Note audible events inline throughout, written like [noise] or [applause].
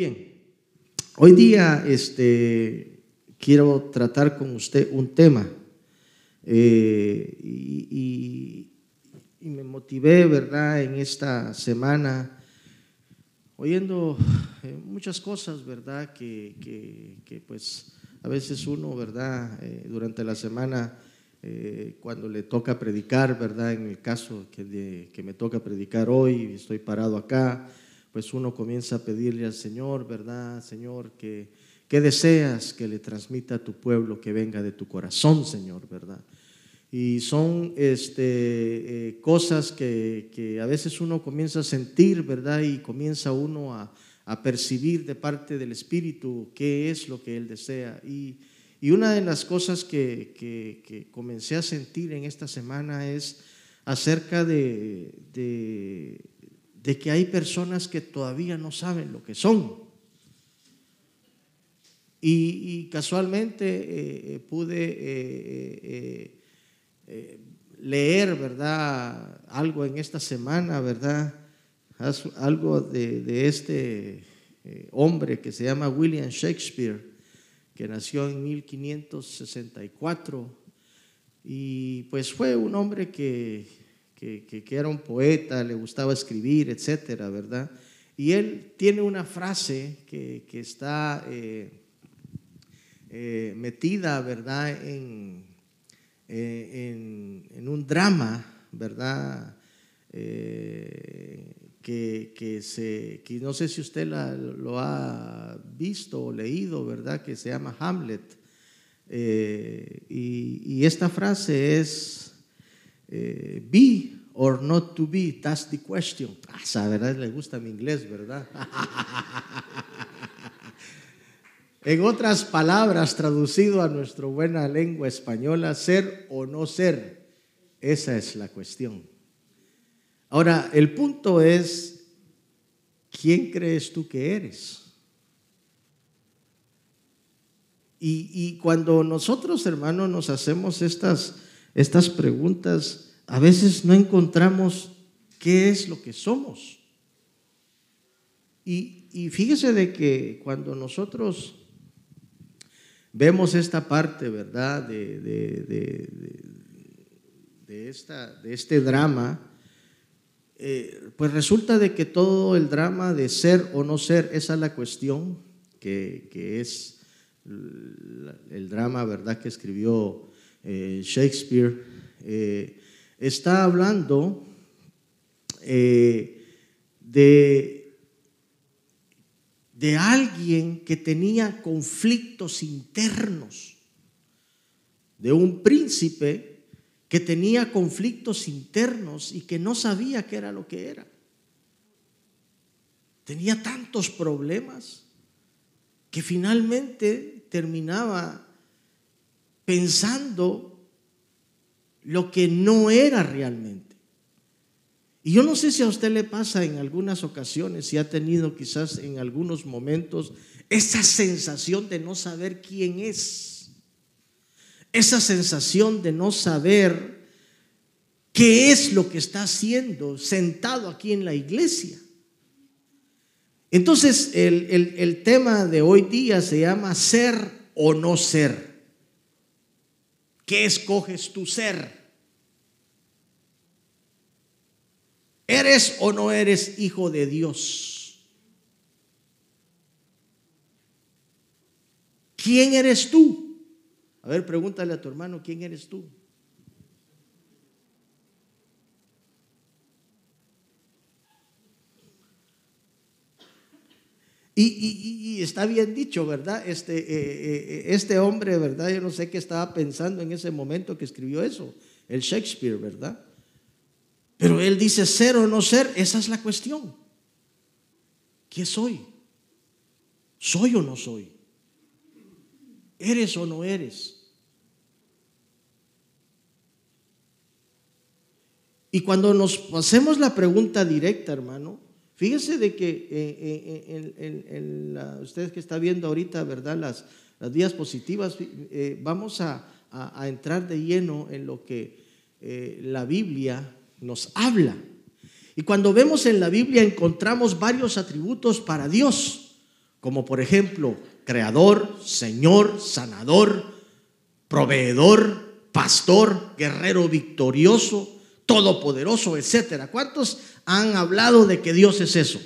bien. Hoy día este, quiero tratar con usted un tema eh, y, me motivé, ¿verdad?, en esta semana oyendo eh, muchas cosas, ¿verdad?, que, que, pues a veces uno, ¿verdad?, eh, durante la semana, cuando le toca predicar, ¿verdad?, en el caso que, que me toca predicar hoy, estoy parado acá, pues uno comienza a pedirle al Señor, ¿verdad? Señor, que, deseas que le transmita a tu pueblo que venga de tu corazón, Señor, ¿verdad? Y son este, eh, cosas que, a veces uno comienza a sentir, ¿verdad? Y comienza uno a, percibir de parte del Espíritu qué es lo que Él desea. Y, una de las cosas que, que, comencé a sentir en esta semana es acerca de, de que hay personas que todavía no saben lo que son. Y, casualmente eh, eh, pude eh, leer, ¿verdad? Algo en esta semana, ¿verdad? Algo de, este hombre que se llama William Shakespeare, que nació en 1564. Y pues fue un hombre que que, era un poeta, le gustaba escribir, etcétera, ¿verdad? Y él tiene una frase que, está eh, eh, metida, ¿verdad?, en, eh, en, un drama, ¿verdad? que, se, que no sé si usted lo ha visto o leído, ¿verdad? Que se llama Hamlet. y, esta frase es eh, be or not to be, that's the question. Ah, verdad le gusta mi inglés, ¿verdad? [laughs] en otras palabras, traducido a nuestra buena lengua española, ser o no ser, esa es la cuestión. Ahora, el punto es, ¿quién crees tú que eres? Y, y cuando nosotros, hermanos, nos hacemos estas estas preguntas, a veces no encontramos qué es lo que somos. Y, fíjese de que cuando nosotros vemos esta parte, ¿verdad? De, de, este drama, eh, pues resulta de que todo el drama de ser o no ser, esa es la cuestión que, que es el drama, ¿verdad? Que escribió eh, Shakespeare, eh, está hablando eh, de, de alguien que tenía conflictos internos, de un príncipe que tenía conflictos internos y que no sabía qué era lo que era. Tenía tantos problemas que finalmente terminaba pensando lo que no era realmente. Y yo no sé si a usted le pasa en algunas ocasiones, si ha tenido quizás en algunos momentos esa sensación de no saber quién es, esa sensación de no saber qué es lo que está haciendo sentado aquí en la iglesia. Entonces el, el tema de hoy día se llama ser o no ser. ¿Qué escoges tu ser? ¿Eres o no eres hijo de Dios? ¿Quién eres tú? A ver, pregúntale a tu hermano, ¿quién eres tú? Y, está bien dicho, ¿verdad? Este, eh, eh, este hombre, ¿verdad? Yo no sé qué estaba pensando en ese momento que escribió eso, el Shakespeare, ¿verdad? Pero él dice ser o no ser, esa es la cuestión. ¿Qué soy? ¿Soy o no soy? ¿Eres o no eres? Y cuando nos hacemos la pregunta directa, hermano, Fíjese de que eh, eh, en, ustedes que está viendo ahorita, ¿verdad? Las, las diapositivas, eh, vamos a, entrar de lleno en lo que la Biblia nos habla. Y cuando vemos en la Biblia encontramos varios atributos para Dios, como por ejemplo, creador, Señor, sanador, proveedor, pastor, guerrero victorioso, todopoderoso, etcétera. ¿Cuántos han hablado de que Dios es eso?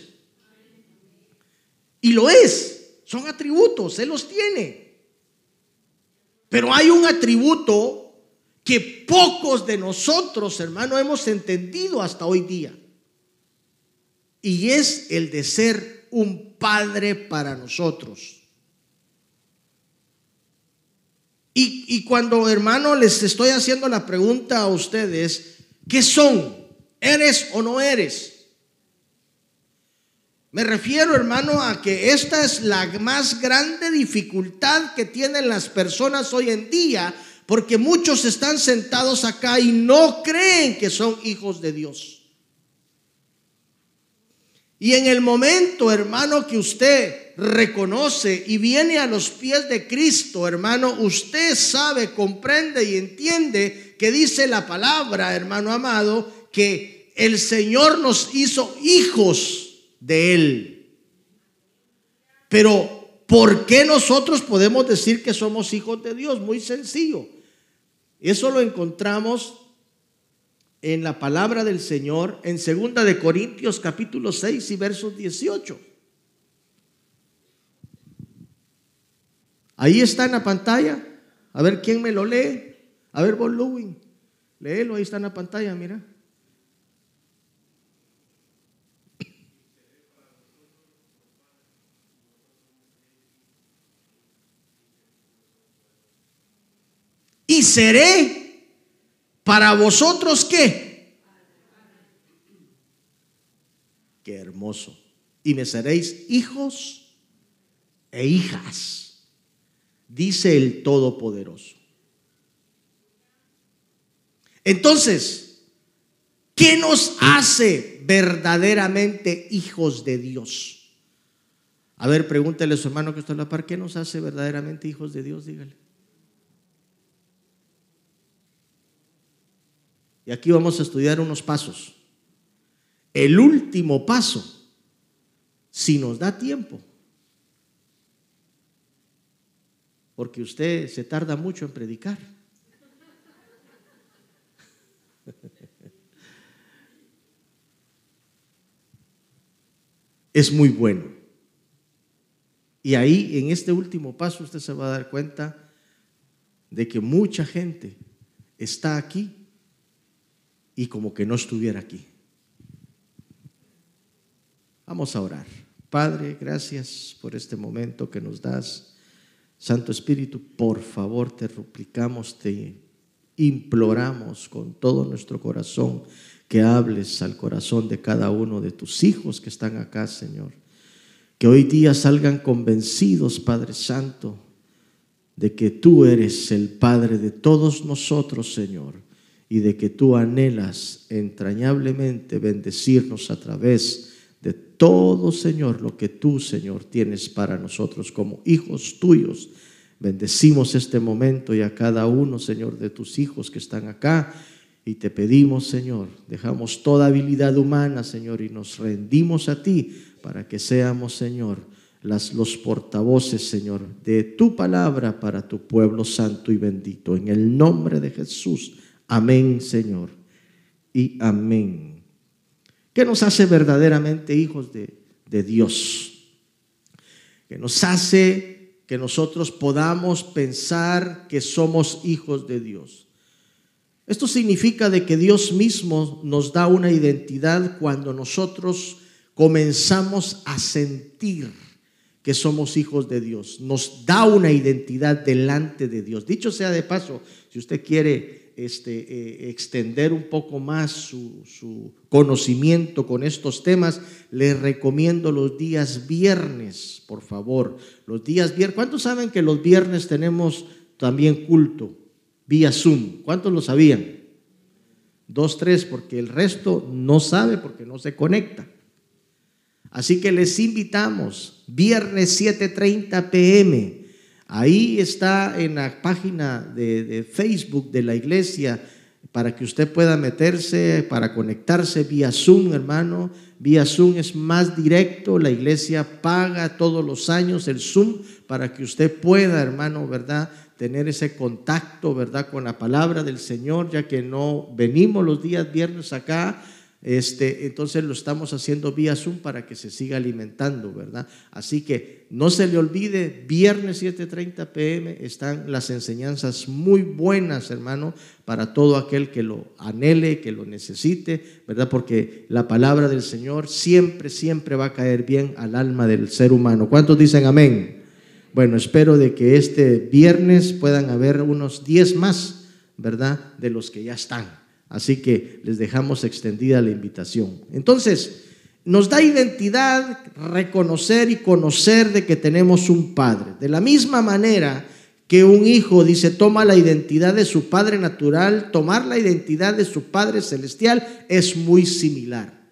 Y lo es, son atributos, Él los tiene. Pero hay un atributo que pocos de nosotros, hermano, hemos entendido hasta hoy día. Y es el de ser un padre para nosotros. Y, cuando, hermano, les estoy haciendo la pregunta a ustedes, ¿qué son? ¿Eres o no eres? Me refiero, hermano, a que esta es la más grande dificultad que tienen las personas hoy en día, porque muchos están sentados acá y no creen que son hijos de Dios. Y en el momento, hermano, que usted reconoce y viene a los pies de Cristo, hermano, usted sabe, comprende y entiende que dice la palabra, hermano amado, que el Señor nos hizo hijos de Él. Pero, ¿por qué nosotros podemos decir que somos hijos de Dios? Muy sencillo. Eso lo encontramos en la palabra del Señor en segunda de Corintios capítulo 6 y versos 18. Ahí está en la pantalla. A ver quién me lo lee. A ver, vos, Lewin. Léelo, ahí está en la pantalla, mira. Y seré para vosotros qué? Qué hermoso. Y me seréis hijos e hijas, dice el Todopoderoso. Entonces, ¿qué nos hace verdaderamente hijos de Dios? A ver, pregúntele a su hermano que está en la par, ¿qué nos hace verdaderamente hijos de Dios? Dígale. Y aquí vamos a estudiar unos pasos. El último paso, si nos da tiempo, porque usted se tarda mucho en predicar. [laughs] Es muy bueno. Y ahí, en este último paso, usted se va a dar cuenta de que mucha gente está aquí y como que no estuviera aquí. Vamos a orar. Padre, gracias por este momento que nos das. Santo Espíritu, por favor, te replicamos, te imploramos con todo nuestro corazón que hables al corazón de cada uno de tus hijos que están acá, Señor. Que hoy día salgan convencidos, Padre Santo, de que tú eres el Padre de todos nosotros, Señor y de que tú anhelas entrañablemente bendecirnos a través de todo, Señor, lo que tú, Señor, tienes para nosotros como hijos tuyos. Bendecimos este momento y a cada uno, Señor, de tus hijos que están acá. Y te pedimos, Señor, dejamos toda habilidad humana, Señor, y nos rendimos a ti para que seamos, Señor, las, los portavoces, Señor, de tu palabra para tu pueblo santo y bendito. En el nombre de Jesús. Amén, Señor. Y amén. ¿Qué nos hace verdaderamente hijos de, de Dios? Que nos hace que nosotros podamos pensar que somos hijos de Dios. Esto significa de que Dios mismo nos da una identidad cuando nosotros comenzamos a sentir que somos hijos de Dios. Nos da una identidad delante de Dios. Dicho sea de paso, si usted quiere este, eh, extender un poco más su, conocimiento con estos temas, les recomiendo los días viernes, por favor. Los días viernes. ¿Cuántos saben que los viernes tenemos también culto vía Zoom? ¿Cuántos lo sabían? Dos, tres, porque el resto no sabe porque no se conecta. Así que les invitamos, viernes 7.30 pm Ahí está en la página de, Facebook de la iglesia para que usted pueda meterse, para conectarse vía Zoom, hermano. Vía Zoom es más directo, la iglesia paga todos los años el Zoom para que usted pueda, hermano, ¿verdad? Tener ese contacto, ¿verdad? Con la palabra del Señor, ya que no venimos los días viernes acá este, entonces lo estamos haciendo vía Zoom para que se siga alimentando, ¿verdad? Así que no se le olvide, viernes 7:30 pm están las enseñanzas muy buenas, hermano, para todo aquel que lo anhele, que lo necesite, ¿verdad? Porque la palabra del Señor siempre, siempre va a caer bien al alma del ser humano. ¿Cuántos dicen amén? Bueno, espero de que este viernes puedan haber unos 10 más, ¿verdad? De los que ya están. Así que les dejamos extendida la invitación. Entonces, nos da identidad reconocer y conocer de que tenemos un padre. De la misma manera que un hijo dice toma la identidad de su padre natural, tomar la identidad de su padre celestial es muy similar.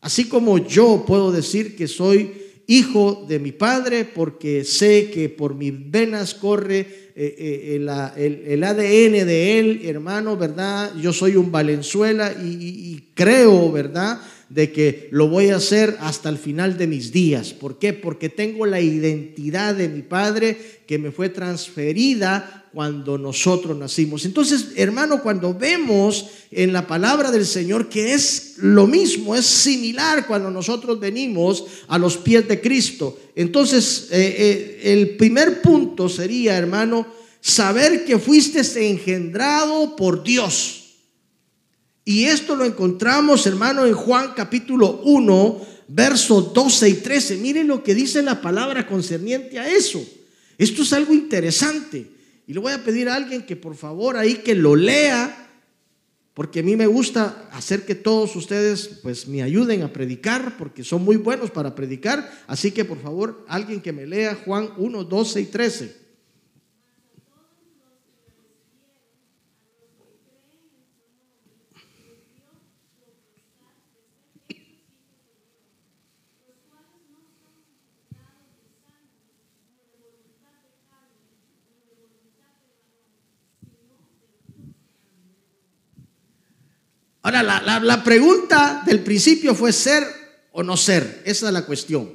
Así como yo puedo decir que soy hijo de mi padre porque sé que por mis venas corre eh, eh, el, ADN de él, hermano, ¿verdad? Yo soy un Valenzuela y, creo, ¿verdad? De que lo voy a hacer hasta el final de mis días. ¿Por qué? Porque tengo la identidad de mi padre que me fue transferida cuando nosotros nacimos. Entonces, hermano, cuando vemos en la palabra del Señor que es lo mismo, es similar cuando nosotros venimos a los pies de Cristo. Entonces, eh, el primer punto sería, hermano, saber que fuiste engendrado por Dios. Y esto lo encontramos, hermano, en Juan capítulo 1, versos 12 y 13. Miren lo que dice la palabra concerniente a eso. Esto es algo interesante. Y le voy a pedir a alguien que por favor ahí que lo lea, porque a mí me gusta hacer que todos ustedes pues me ayuden a predicar, porque son muy buenos para predicar. Así que por favor, alguien que me lea Juan 1, 12 y 13. Ahora, la, pregunta del principio fue ser o no ser. Esa es la cuestión.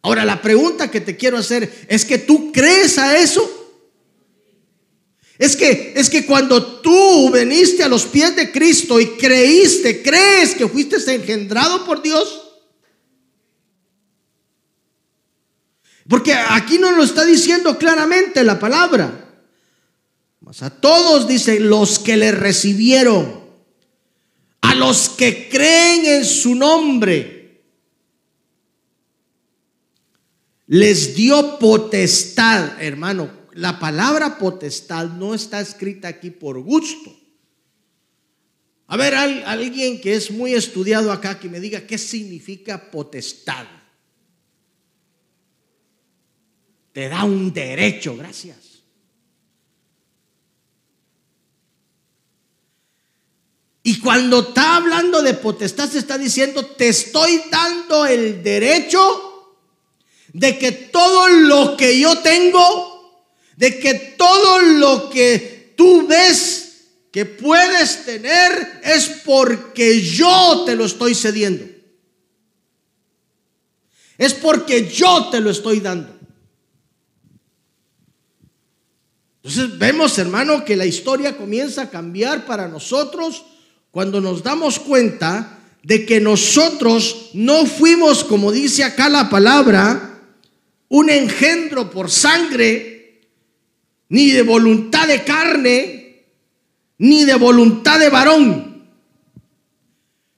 Ahora, la pregunta que te quiero hacer es que tú crees a eso. Es que, es que cuando tú veniste a los pies de Cristo y creíste, crees que fuiste engendrado por Dios. Porque aquí no lo está diciendo claramente la palabra. Mas a todos dice los que le recibieron a los que creen en su nombre, les dio potestad, hermano. La palabra potestad no está escrita aquí por gusto. A ver, alguien que es muy estudiado acá que me diga qué significa potestad. Te da un derecho, gracias. Y cuando está hablando de potestad, se está diciendo, te estoy dando el derecho de que todo lo que yo tengo, de que todo lo que tú ves que puedes tener es porque yo te lo estoy cediendo. Es porque yo te lo estoy dando. Entonces vemos, hermano, que la historia comienza a cambiar para nosotros cuando nos damos cuenta de que nosotros no fuimos, como dice acá la palabra, un engendro por sangre, ni de voluntad de carne, ni de voluntad de varón,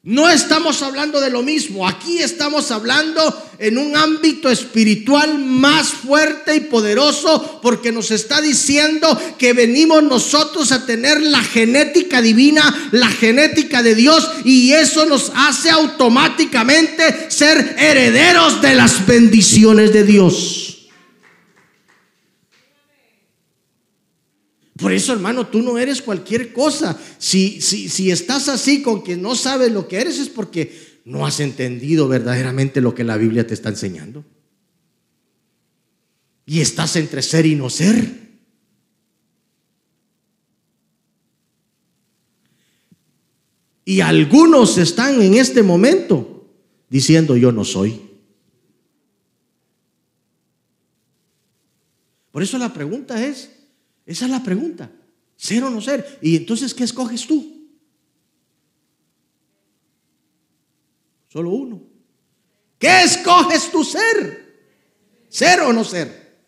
no estamos hablando de lo mismo, aquí estamos hablando en un ámbito espiritual más fuerte y poderoso porque nos está diciendo que venimos nosotros a tener la genética divina, la genética de Dios y eso nos hace automáticamente ser herederos de las bendiciones de Dios. Por eso, hermano, tú no eres cualquier cosa. Si, si, si estás así con que no sabes lo que eres, es porque no has entendido verdaderamente lo que la Biblia te está enseñando. Y estás entre ser y no ser. Y algunos están en este momento diciendo yo no soy. Por eso la pregunta es, esa es la pregunta, ser o no ser. Y entonces, ¿qué escoges tú? Solo uno. ¿Qué escoges tu ser? ¿Ser o no ser?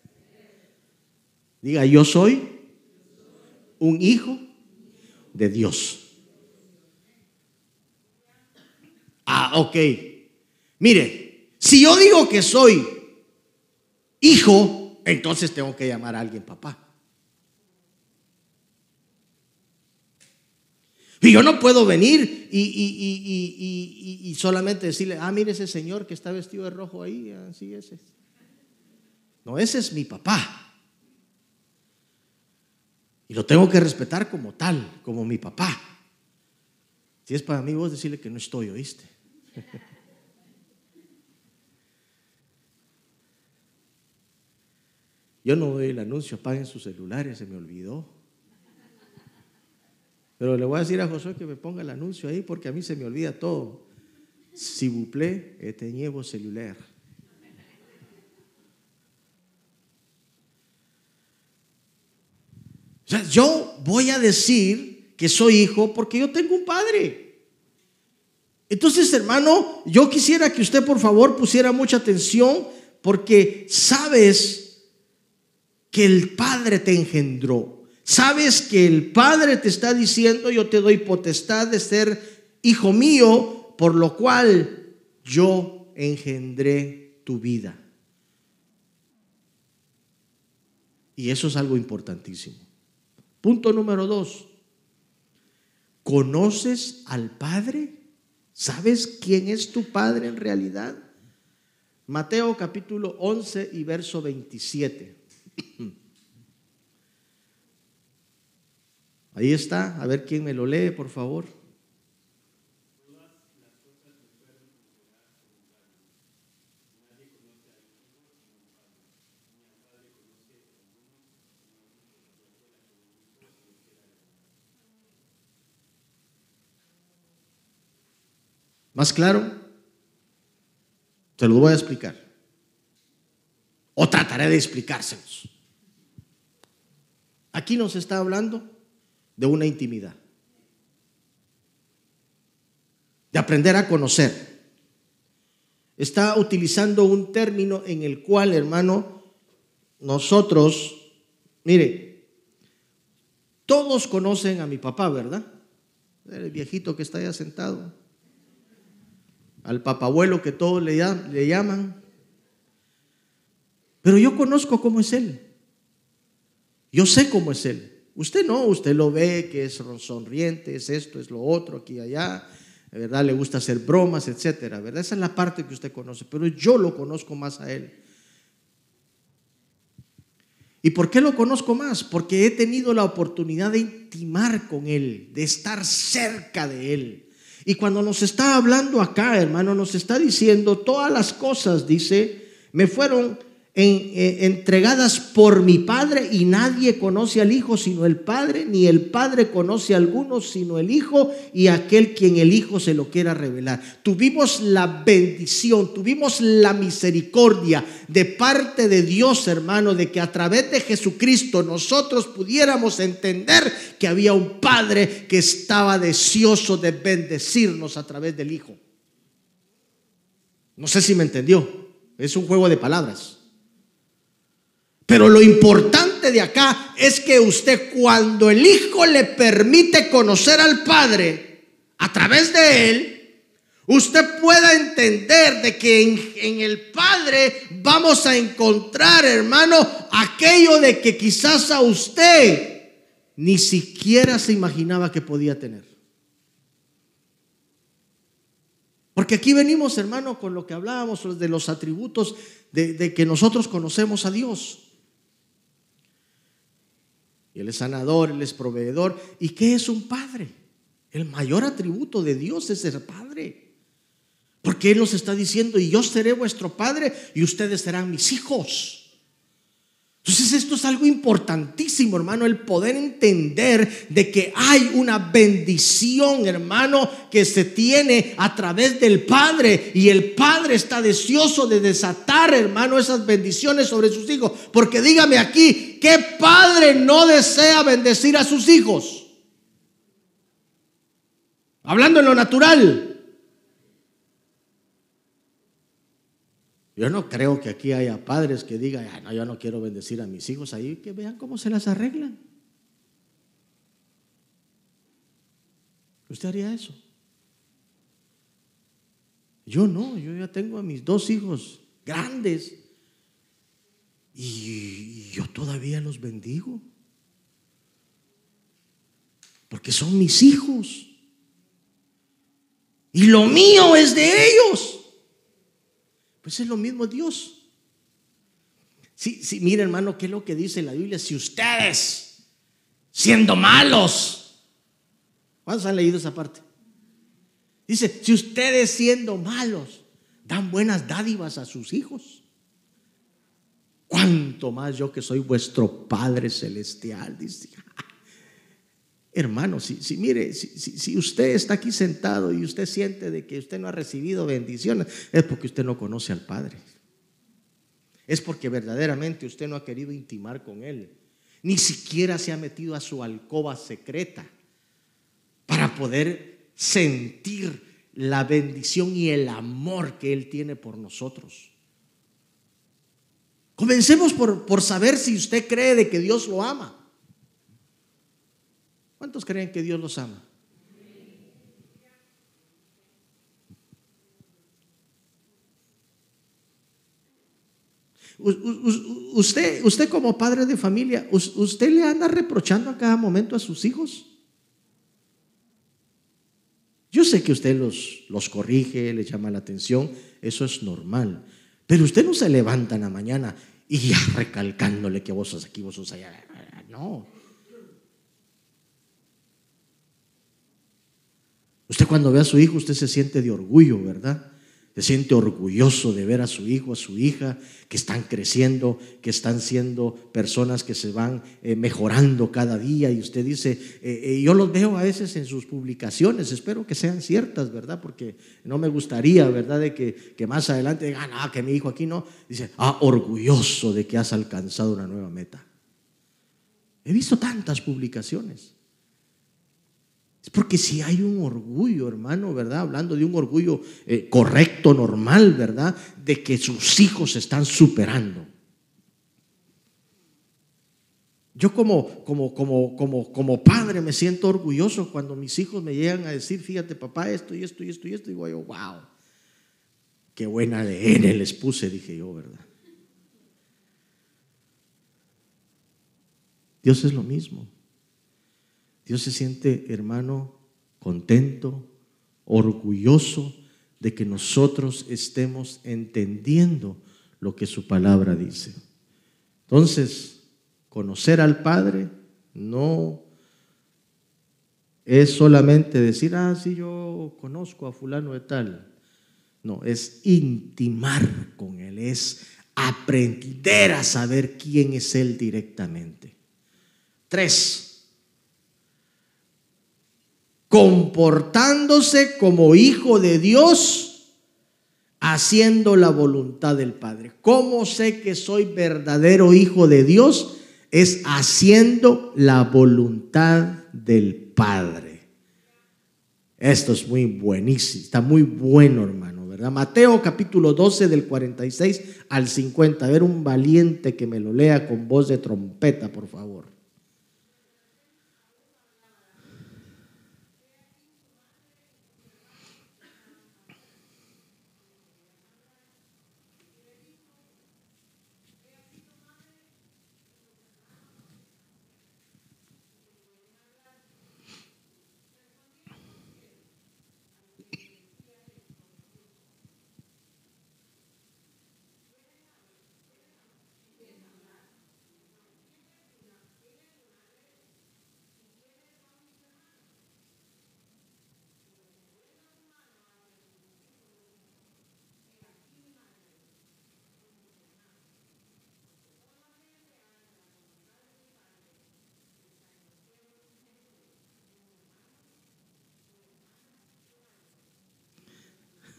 Diga, yo soy un hijo de Dios. Ah, ok. Mire, si yo digo que soy hijo, entonces tengo que llamar a alguien papá. Y yo no puedo venir y, solamente decirle, ah, mire ese señor que está vestido de rojo ahí, así es. No, ese es mi papá. Y lo tengo que respetar como tal, como mi papá. Si es para mí, vos decirle que no estoy, ¿oíste? [laughs] Yo no doy el anuncio, apaguen sus celulares, se me olvidó. Pero le voy a decir a Josué que me ponga el anuncio ahí porque a mí se me olvida todo. Si vous plaît, éteignez celular. O sea, yo voy a decir que soy hijo porque yo tengo un padre. Entonces, hermano, yo quisiera que usted por favor pusiera mucha atención porque sabes que el Padre te engendró. Sabes que el Padre te está diciendo, yo te doy potestad de ser hijo mío, por lo cual yo engendré tu vida. Y eso es algo importantísimo. Punto número dos. ¿Conoces al Padre? ¿Sabes quién es tu Padre en realidad? Mateo capítulo 11 y verso 27. [clears throat] Ahí está, a ver quién me lo lee, por favor. ¿Más claro? Se lo voy a explicar. O trataré de explicárselos. Aquí nos está hablando de una intimidad, de aprender a conocer. Está utilizando un término en el cual, hermano, nosotros, mire, todos conocen a mi papá, ¿verdad? El viejito que está allá sentado. Al papabuelo que todos le, le llaman. Pero yo conozco cómo es él. Yo sé cómo es él. Usted no, usted lo ve que es sonriente, es esto, es lo otro, aquí y allá, ¿verdad? Le gusta hacer bromas, etcétera, ¿verdad? Esa es la parte que usted conoce, pero yo lo conozco más a él. ¿Y por qué lo conozco más? Porque he tenido la oportunidad de intimar con él, de estar cerca de él. Y cuando nos está hablando acá, hermano, nos está diciendo todas las cosas, dice, me fueron eh, entregadas por mi Padre y nadie conoce al Hijo sino el Padre, ni el Padre conoce a alguno sino el Hijo y aquel quien el Hijo se lo quiera revelar. Tuvimos la bendición, tuvimos la misericordia de parte de Dios, hermano, de que a través de Jesucristo nosotros pudiéramos entender que había un Padre que estaba deseoso de bendecirnos a través del Hijo. No sé si me entendió, es un juego de palabras. Pero lo importante de acá es que usted cuando el Hijo le permite conocer al Padre a través de él, usted pueda entender de que en, el Padre vamos a encontrar, hermano, aquello de que quizás a usted ni siquiera se imaginaba que podía tener. Porque aquí venimos, hermano, con lo que hablábamos de los atributos de que nosotros conocemos a Dios. Él es sanador, Él es proveedor. ¿Y qué es un padre? El mayor atributo de Dios es ser padre. Porque Él nos está diciendo, y yo seré vuestro padre y ustedes serán mis hijos. Entonces esto es algo importantísimo, hermano, el poder entender de que hay una bendición, hermano, que se tiene a través del Padre y el Padre está deseoso de desatar, hermano, esas bendiciones sobre sus hijos. Porque dígame aquí, ¿qué padre no desea bendecir a sus hijos? Hablando en lo natural. Yo no creo que aquí haya padres que digan, no, yo no quiero bendecir a mis hijos ahí, que vean cómo se las arreglan. ¿Usted haría eso? Yo no, yo ya tengo a mis dos hijos grandes y yo todavía los bendigo. Porque son mis hijos. Y lo mío es de ellos. Pues es lo mismo Dios. Sí, sí, mire hermano, ¿qué es lo que dice la Biblia? Si ustedes, siendo malos, ¿cuántos han leído esa parte? Dice, si ustedes siendo malos, dan buenas dádivas a sus hijos, cuánto más yo que soy vuestro Padre Celestial, dice. Hermano, si, si mire, si, si, usted está aquí sentado y usted siente de que usted no ha recibido bendiciones, es porque usted no conoce al Padre. Es porque verdaderamente usted no ha querido intimar con Él. Ni siquiera se ha metido a su alcoba secreta para poder sentir la bendición y el amor que Él tiene por nosotros. Comencemos por, por saber si usted cree de que Dios lo ama. ¿Cuántos creen que Dios los ama? Usted, usted como padre de familia, ¿usted le anda reprochando a cada momento a sus hijos? Yo sé que usted los, los corrige, les llama la atención, eso es normal. Pero usted no se levanta en la mañana y ya recalcándole que vos sos aquí, vos sos allá. No. Usted cuando ve a su hijo, usted se siente de orgullo, ¿verdad? Se siente orgulloso de ver a su hijo, a su hija, que están creciendo, que están siendo personas que se van eh, mejorando cada día. Y usted dice, eh, eh, yo los veo a veces en sus publicaciones, espero que sean ciertas, ¿verdad? Porque no me gustaría, ¿verdad? De que, que más adelante digan, ah, que mi hijo aquí no. Dice, ah, orgulloso de que has alcanzado una nueva meta. He visto tantas publicaciones. Es porque si hay un orgullo, hermano, ¿verdad? Hablando de un orgullo eh, correcto, normal, ¿verdad? De que sus hijos se están superando. Yo como, como, como, como, como padre me siento orgulloso cuando mis hijos me llegan a decir, fíjate papá, esto y esto y esto y esto. Y digo yo, wow, qué buena ADN les puse, dije yo, ¿verdad? Dios es lo mismo. Dios se siente, hermano, contento, orgulloso de que nosotros estemos entendiendo lo que su palabra dice. Entonces, conocer al Padre no es solamente decir, ah, sí, yo conozco a fulano de tal. No, es intimar con Él, es aprender a saber quién es Él directamente. Tres, comportándose como hijo de Dios, haciendo la voluntad del Padre. ¿Cómo sé que soy verdadero hijo de Dios? Es haciendo la voluntad del Padre. Esto es muy buenísimo, está muy bueno, hermano, ¿verdad? Mateo capítulo 12 del 46 al 50. A ver un valiente que me lo lea con voz de trompeta, por favor.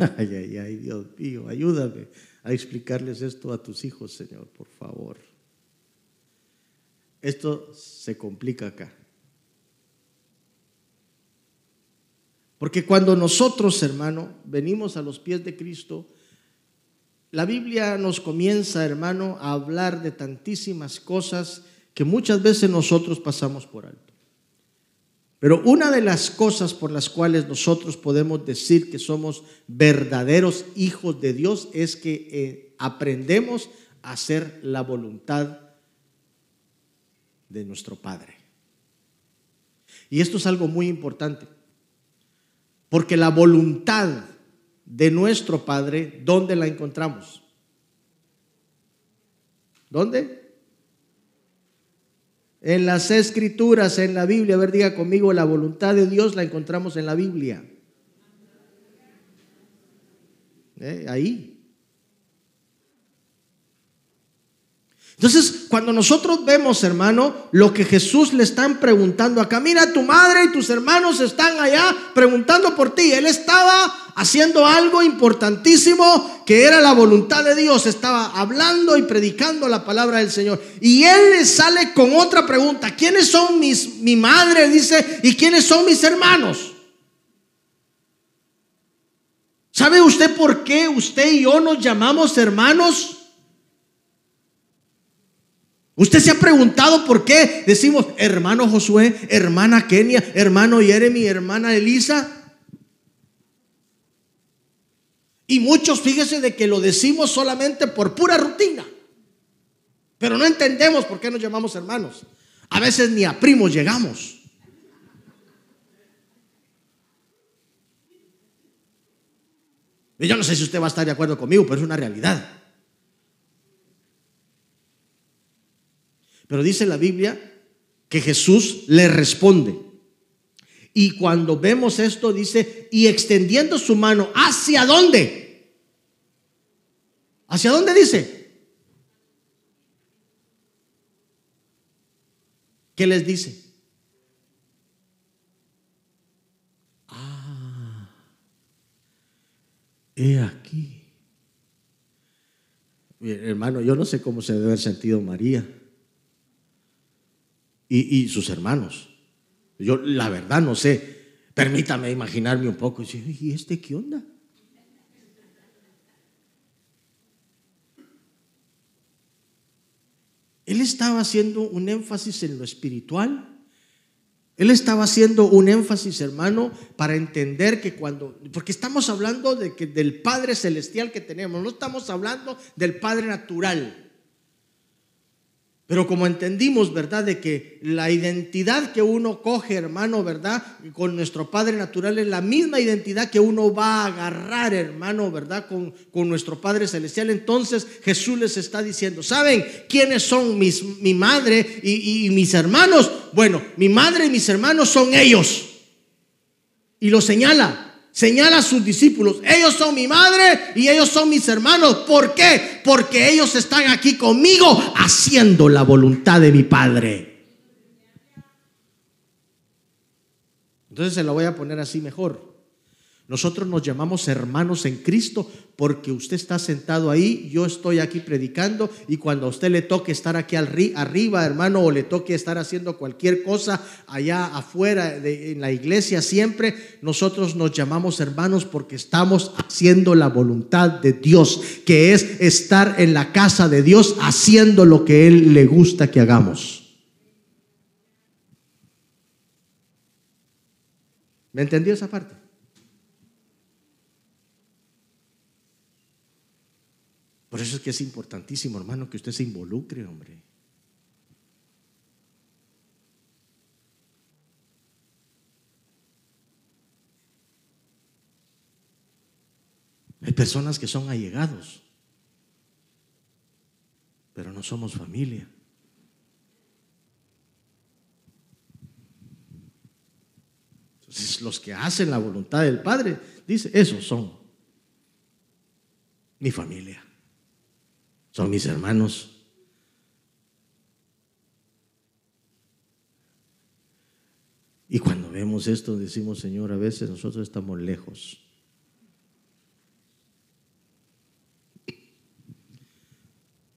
[laughs] Ay, ay, ay, Dios mío, ayúdame a explicarles esto a tus hijos, Señor, por favor. Esto se complica acá. Porque cuando nosotros, hermano, venimos a los pies de Cristo, la Biblia nos comienza, hermano, a hablar de tantísimas cosas que muchas veces nosotros pasamos por alto. Pero una de las cosas por las cuales nosotros podemos decir que somos verdaderos hijos de Dios es que eh, aprendemos a hacer la voluntad de nuestro Padre. Y esto es algo muy importante, porque la voluntad de nuestro Padre, ¿dónde la encontramos? ¿Dónde? En las escrituras, en la Biblia, a ver, diga conmigo, la voluntad de Dios la encontramos en la Biblia. ¿Eh? Ahí. Entonces, cuando nosotros vemos, hermano, lo que Jesús le están preguntando acá, mira, tu madre y tus hermanos están allá preguntando por ti. Él estaba haciendo algo importantísimo que era la voluntad de Dios. Estaba hablando y predicando la palabra del Señor. Y él le sale con otra pregunta. ¿Quiénes son mis, mi madre? Dice, ¿y quiénes son mis hermanos? ¿Sabe usted por qué usted y yo nos llamamos hermanos? ¿Usted se ha preguntado por qué decimos hermano Josué, hermana Kenia, hermano Jeremy, hermana Elisa? Y muchos, fíjese de que lo decimos solamente por pura rutina. Pero no entendemos por qué nos llamamos hermanos. A veces ni a primos llegamos. Yo no sé si usted va a estar de acuerdo conmigo, pero es una realidad. Pero dice la Biblia que Jesús le responde. Y cuando vemos esto, dice, y extendiendo su mano, ¿hacia dónde? ¿Hacia dónde dice? ¿Qué les dice? Ah, he aquí. hermano, yo no sé cómo se debe haber sentido María y, sus hermanos. Yo la verdad no sé. Permítame imaginarme un poco. ¿Y este qué onda? Él estaba haciendo un énfasis en lo espiritual. Él estaba haciendo un énfasis, hermano, para entender que cuando, porque estamos hablando de que del Padre celestial que tenemos, no estamos hablando del Padre natural. Pero como entendimos, ¿verdad? De que la identidad que uno coge, hermano, ¿verdad? Con nuestro Padre natural es la misma identidad que uno va a agarrar, hermano, ¿verdad? Con, con nuestro Padre celestial. Entonces Jesús les está diciendo, ¿saben quiénes son mis, mi madre y, y mis hermanos? Bueno, mi madre y mis hermanos son ellos. Y lo señala señala a sus discípulos, ellos son mi madre y ellos son mis hermanos. ¿Por qué? Porque ellos están aquí conmigo haciendo la voluntad de mi Padre. Entonces se lo voy a poner así mejor. Nosotros nos llamamos hermanos en Cristo porque usted está sentado ahí, yo estoy aquí predicando y cuando a usted le toque estar aquí arriba, hermano, o le toque estar haciendo cualquier cosa allá afuera en la iglesia, siempre nosotros nos llamamos hermanos porque estamos haciendo la voluntad de Dios, que es estar en la casa de Dios haciendo lo que Él le gusta que hagamos. ¿Me entendió esa parte? Por eso es que es importantísimo, hermano, que usted se involucre, hombre. Hay personas que son allegados, pero no somos familia. Entonces, los que hacen la voluntad del Padre, dice, esos son mi familia son mis hermanos. Y cuando vemos esto decimos, Señor, a veces nosotros estamos lejos.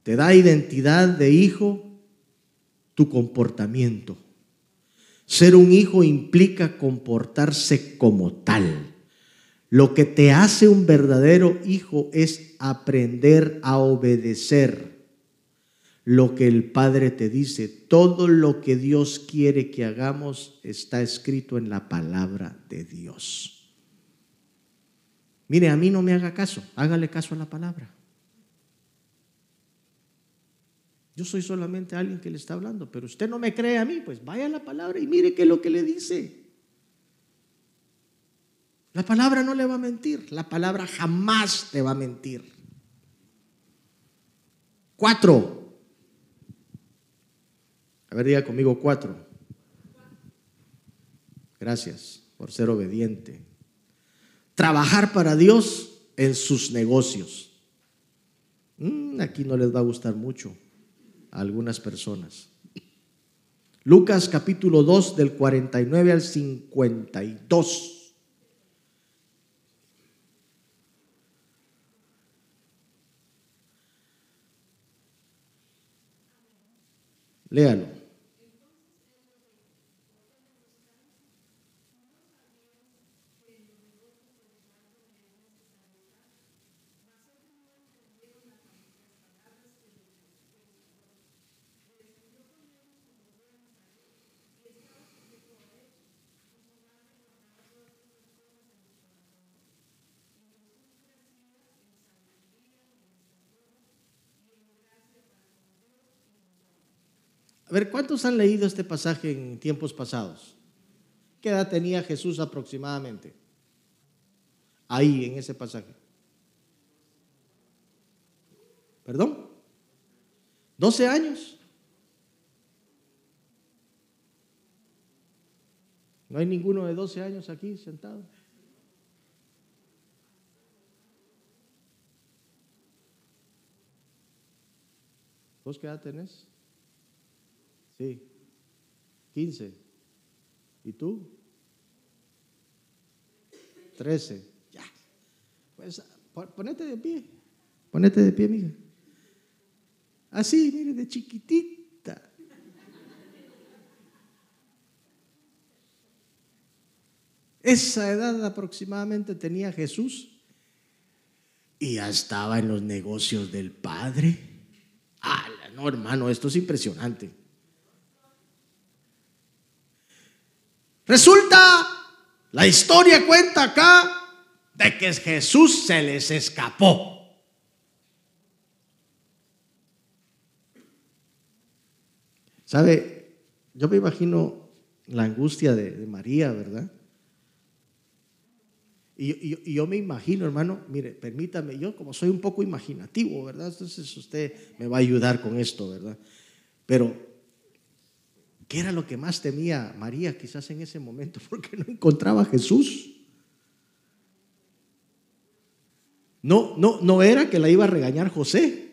Te da identidad de hijo tu comportamiento. Ser un hijo implica comportarse como tal. Lo que te hace un verdadero hijo es aprender a obedecer lo que el Padre te dice. Todo lo que Dios quiere que hagamos está escrito en la palabra de Dios. Mire, a mí no me haga caso, hágale caso a la palabra. Yo soy solamente alguien que le está hablando, pero usted no me cree a mí, pues vaya a la palabra y mire qué es lo que le dice. La palabra no le va a mentir, la palabra jamás te va a mentir. Cuatro. A ver, diga conmigo cuatro. Gracias por ser obediente. Trabajar para Dios en sus negocios. Mm, aquí no les va a gustar mucho algunas personas. Lucas capítulo 2 del 49 al 52. 练了。A ver, ¿cuántos han leído este pasaje en tiempos pasados? ¿Qué edad tenía Jesús aproximadamente? Ahí, en ese pasaje. ¿Perdón? ¿12 años? ¿No hay ninguno de 12 años aquí sentado? ¿Vos qué edad tenés? Sí. 15. ¿Y tú? 13. Ya. Pues ponete de pie. Ponete de pie, mija. Así, mire, de chiquitita. Esa edad aproximadamente tenía Jesús y ya estaba en los negocios del Padre. Ah, no, hermano, esto es impresionante. Resulta, la historia cuenta acá de que Jesús se les escapó. ¿Sabe? Yo me imagino la angustia de, María, ¿verdad? Y, yo me imagino, hermano, mire, permítame, yo como soy un poco imaginativo, ¿verdad? Entonces usted me va a ayudar con esto, ¿verdad? Pero ¿Qué era lo que más temía María quizás en ese momento? [laughs] Porque no encontraba a Jesús. No, no, no era que la iba a regañar José,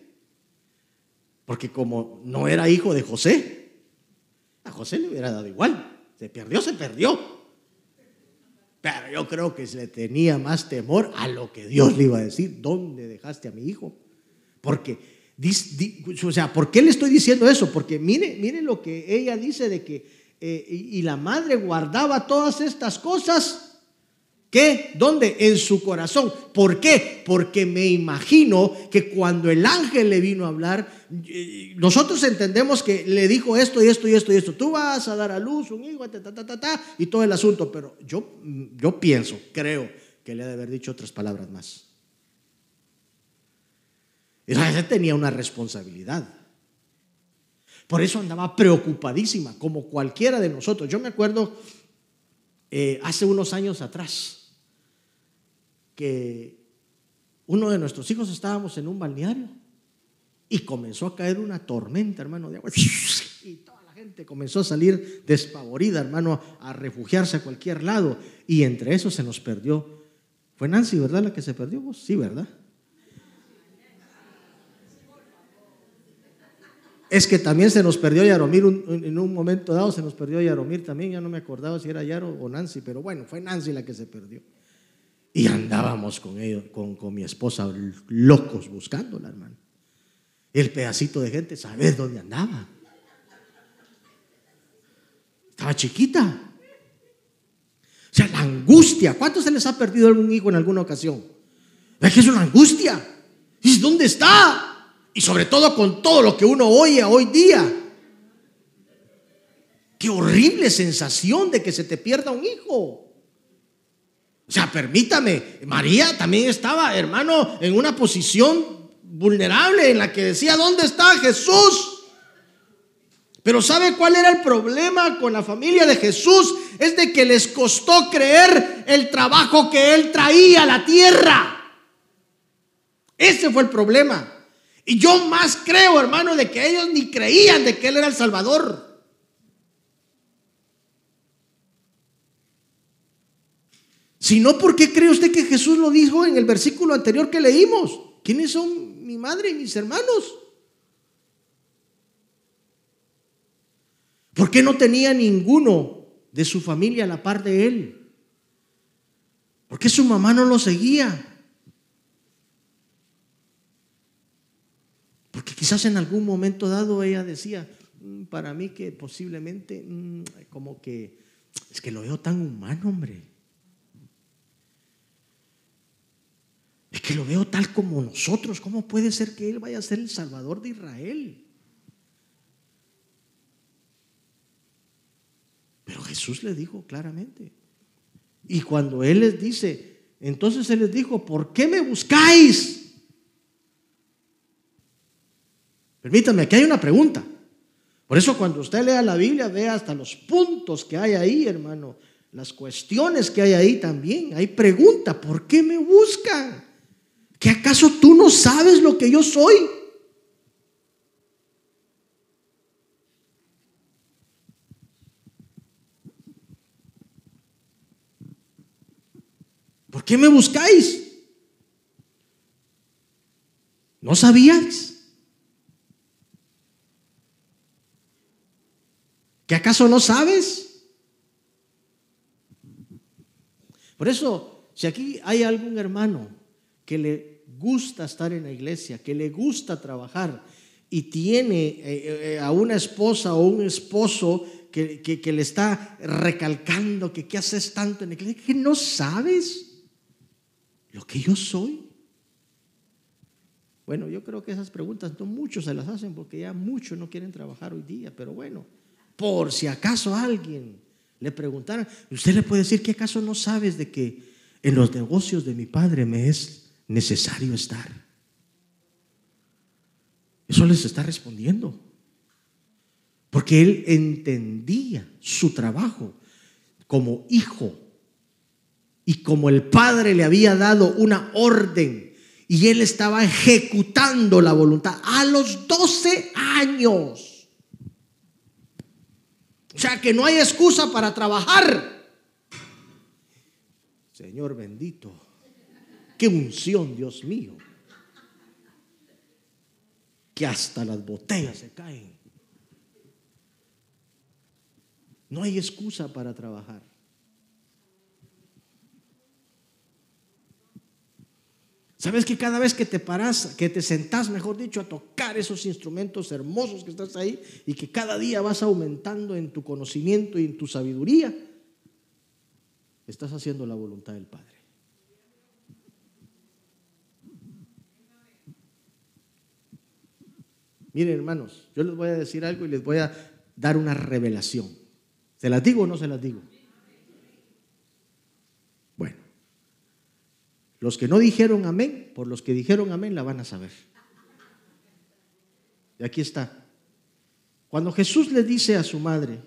porque como no era hijo de José, a José le hubiera dado igual. Se perdió, se perdió. Pero yo creo que se le tenía más temor a lo que Dios le iba a decir. ¿Dónde dejaste a mi hijo? Porque o sea, ¿por qué le estoy diciendo eso? Porque mire, mire lo que ella dice de que, eh, y, la madre guardaba todas estas cosas. ¿Qué? ¿Dónde? En su corazón. ¿Por qué? Porque me imagino que cuando el ángel le vino a hablar, eh, nosotros entendemos que le dijo esto y esto y esto y esto. Tú vas a dar a luz un hijo, y todo el asunto. Pero yo, yo pienso, creo que le ha de haber dicho otras palabras más. Ella tenía una responsabilidad. Por eso andaba preocupadísima, como cualquiera de nosotros. Yo me acuerdo eh, hace unos años atrás que uno de nuestros hijos estábamos en un balneario y comenzó a caer una tormenta, hermano, de agua. Y toda la gente comenzó a salir despavorida, hermano, a refugiarse a cualquier lado. Y entre eso se nos perdió. Fue Nancy, ¿verdad? La que se perdió. Sí, ¿verdad? Es que también se nos perdió Yaromir en un momento dado, se nos perdió Yaromir también, ya no me acordaba si era Yaro o Nancy, pero bueno, fue Nancy la que se perdió. Y andábamos con ellos, con, con mi esposa, locos buscándola, hermano. El pedacito de gente, ¿sabes dónde andaba? Estaba chiquita. O sea, la angustia. ¿Cuántos se les ha perdido algún hijo en alguna ocasión? Es que es una angustia. ¿Y dónde está? Y sobre todo con todo lo que uno oye hoy día. Qué horrible sensación de que se te pierda un hijo. O sea, permítame, María también estaba, hermano, en una posición vulnerable en la que decía, ¿dónde está Jesús? Pero ¿sabe cuál era el problema con la familia de Jesús? Es de que les costó creer el trabajo que él traía a la tierra. Ese fue el problema. Y yo más creo, hermano, de que ellos ni creían de que él era el Salvador. Si no, ¿por qué cree usted que Jesús lo dijo en el versículo anterior que leímos? ¿Quiénes son mi madre y mis hermanos? ¿Por qué no tenía ninguno de su familia a la par de él? ¿Por qué su mamá no lo seguía? Porque quizás en algún momento dado ella decía, mm, para mí que posiblemente, mm, como que, es que lo veo tan humano, hombre. Es que lo veo tal como nosotros. ¿Cómo puede ser que Él vaya a ser el Salvador de Israel? Pero Jesús le dijo claramente. Y cuando Él les dice, entonces Él les dijo, ¿por qué me buscáis? Permítame, aquí hay una pregunta. Por eso cuando usted lea la Biblia, vea hasta los puntos que hay ahí, hermano. Las cuestiones que hay ahí también. Hay pregunta, ¿por qué me buscan? ¿Que acaso tú no sabes lo que yo soy? ¿Por qué me buscáis? ¿No sabías? ¿Que acaso no sabes? Por eso, si aquí hay algún hermano que le gusta estar en la iglesia, que le gusta trabajar y tiene eh, eh, a una esposa o un esposo que, que, le está recalcando que qué haces tanto en la iglesia, que no sabes lo que yo soy. Bueno, yo creo que esas preguntas no muchos se las hacen porque ya muchos no quieren trabajar hoy día, pero bueno, por si acaso alguien le preguntara, usted le puede decir que acaso no sabes de que en los negocios de mi padre me es necesario estar. Eso les está respondiendo. Porque él entendía su trabajo como hijo y como el padre le había dado una orden y él estaba ejecutando la voluntad a los 12 años. O sea que no hay excusa para trabajar. Señor bendito. Qué unción, Dios mío. Que hasta las botellas se caen. No hay excusa para trabajar. ¿Sabes que cada vez que te paras, que te sentás, mejor dicho, a tocar esos instrumentos hermosos que estás ahí y que cada día vas aumentando en tu conocimiento y en tu sabiduría, estás haciendo la voluntad del Padre? Miren, hermanos, yo les voy a decir algo y les voy a dar una revelación. ¿Se las digo o no se las digo? Bueno, los que no dijeron amén, por los que dijeron amén, la van a saber. Y aquí está. Cuando Jesús le dice a su madre,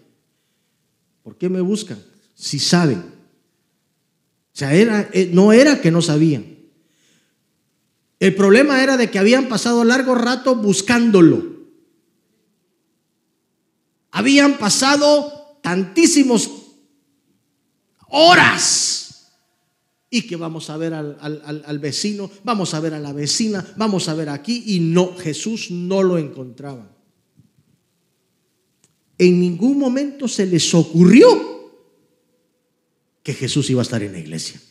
¿por qué me buscan? Si saben. O sea, era, eh, no era que no sabían. El problema era de que habían pasado largo rato buscándolo. Habían pasado tantísimos horas. Y que vamos a ver al, al, vecino, vamos a ver a la vecina, vamos a ver aquí. Y no, Jesús no lo encontraba. En ningún momento se les ocurrió que Jesús iba a estar en la iglesia.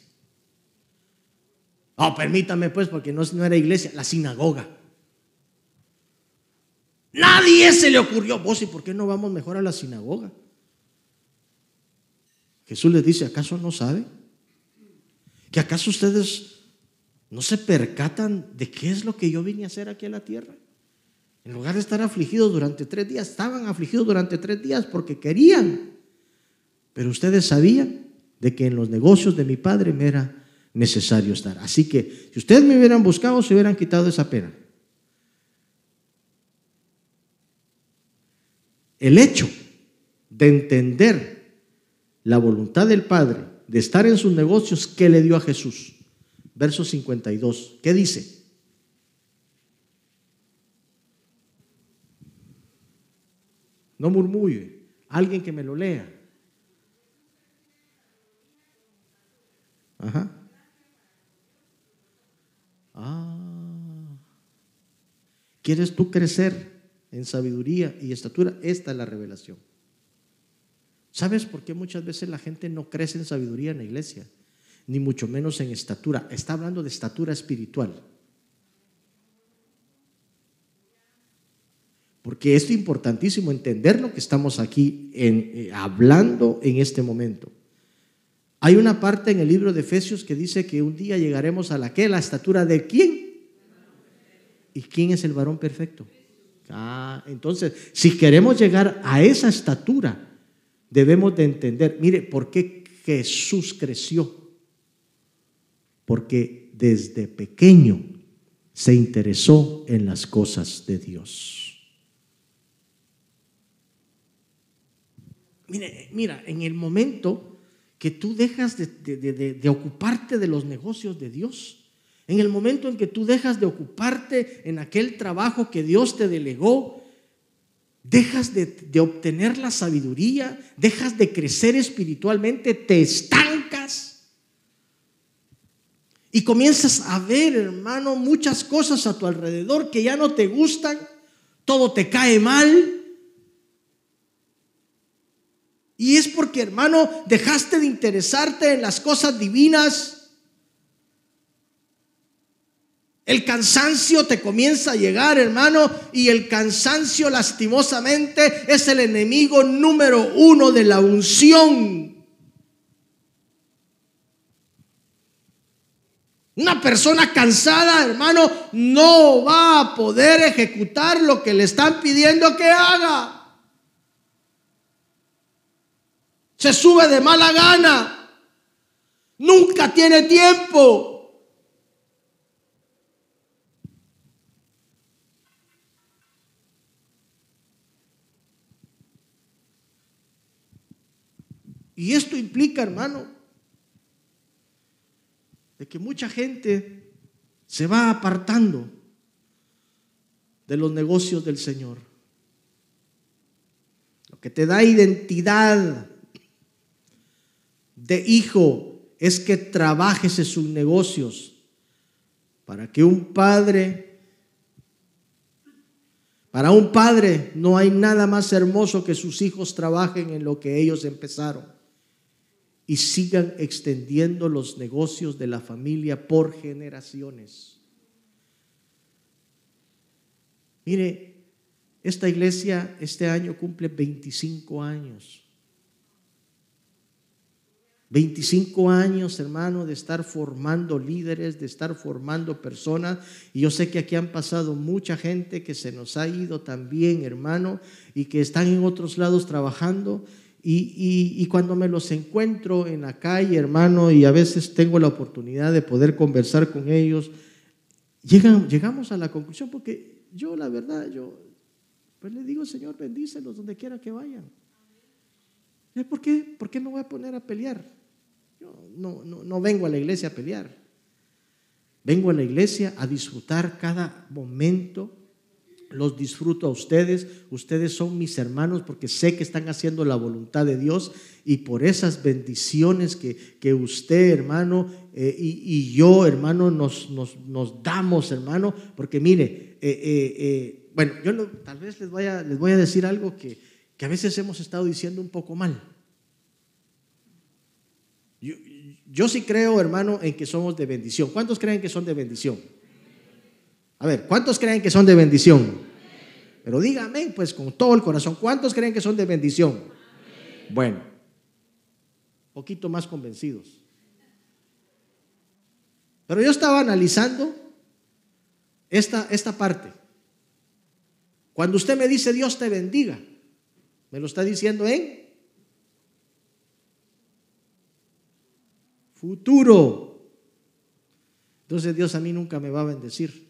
Oh, permítame pues, porque no, no era iglesia, la sinagoga. Nadie se le ocurrió, vos, ¿y por qué no vamos mejor a la sinagoga? Jesús les dice, ¿acaso no saben? ¿Que acaso ustedes no se percatan de qué es lo que yo vine a hacer aquí en la tierra? En lugar de estar afligidos durante tres días, estaban afligidos durante tres días porque querían. Pero ustedes sabían de que en los negocios de mi padre me era necesario estar. Así que si ustedes me hubieran buscado, se hubieran quitado esa pena. El hecho de entender la voluntad del Padre, de estar en sus negocios, ¿qué le dio a Jesús? Verso 52. ¿Qué dice? No murmure. Alguien que me lo lea. Ajá. Ah. ¿Quieres tú crecer? en sabiduría y estatura, esta es la revelación. ¿Sabes por qué muchas veces la gente no crece en sabiduría en la iglesia? Ni mucho menos en estatura. Está hablando de estatura espiritual. Porque es importantísimo entender lo que estamos aquí eh, hablando en este momento. Hay una parte en el libro de Efesios que dice que un día llegaremos a la que la estatura de quién. ¿Y quién es el varón perfecto? Ah, entonces, si queremos llegar a esa estatura, debemos de entender, mire, ¿por qué Jesús creció? Porque desde pequeño se interesó en las cosas de Dios. Mire, mira, en el momento que tú dejas de, de ocuparte de los negocios de Dios, en el momento en que tú dejas de ocuparte en aquel trabajo que Dios te delegó, dejas de, obtener la sabiduría, dejas de crecer espiritualmente, te estancas y comienzas a ver, hermano, muchas cosas a tu alrededor que ya no te gustan, todo te cae mal. Y es porque, hermano, dejaste de interesarte en las cosas divinas El cansancio te comienza a llegar, hermano, y el cansancio lastimosamente es el enemigo número uno de la unción. Una persona cansada, hermano, no va a poder ejecutar lo que le están pidiendo que haga. Se sube de mala gana. Nunca tiene tiempo. Y esto implica, hermano, de que mucha gente se va apartando de los negocios del Señor. Lo que te da identidad de hijo es que trabajes en sus negocios para que un padre, para un padre no hay nada más hermoso que sus hijos trabajen en lo que ellos empezaron y sigan extendiendo los negocios de la familia por generaciones. Mire, esta iglesia este año cumple 25 años. 25 años, hermano, de estar formando líderes, de estar formando personas. Y yo sé que aquí han pasado mucha gente que se nos ha ido también, hermano, y que están en otros lados trabajando. Y, cuando me los encuentro en la calle, hermano, y a veces tengo la oportunidad de poder conversar con ellos, llegan, llegamos a la conclusión, porque yo la verdad, yo pues le digo, Señor, bendícelos donde quiera que vayan. ¿Por qué, ¿Por qué me voy a poner a pelear? Yo no, no, no vengo a la iglesia a pelear. Vengo a la iglesia a disfrutar cada momento los disfruto a ustedes, ustedes son mis hermanos porque sé que están haciendo la voluntad de Dios y por esas bendiciones que, que usted, hermano, eh, y, yo, hermano, nos, nos, damos, hermano, porque mire, eh, eh, bueno, yo tal vez les voy, a, les voy a decir algo que, que a veces hemos estado diciendo un poco mal. Yo, yo sí creo, hermano, en que somos de bendición. ¿Cuántos creen que son de bendición? A ver, ¿cuántos creen que son de bendición? Pero dígame, pues con todo el corazón, ¿cuántos creen que son de bendición? Bueno, poquito más convencidos. Pero yo estaba analizando esta, esta parte. Cuando usted me dice Dios te bendiga, me lo está diciendo en futuro. Entonces Dios a mí nunca me va a bendecir.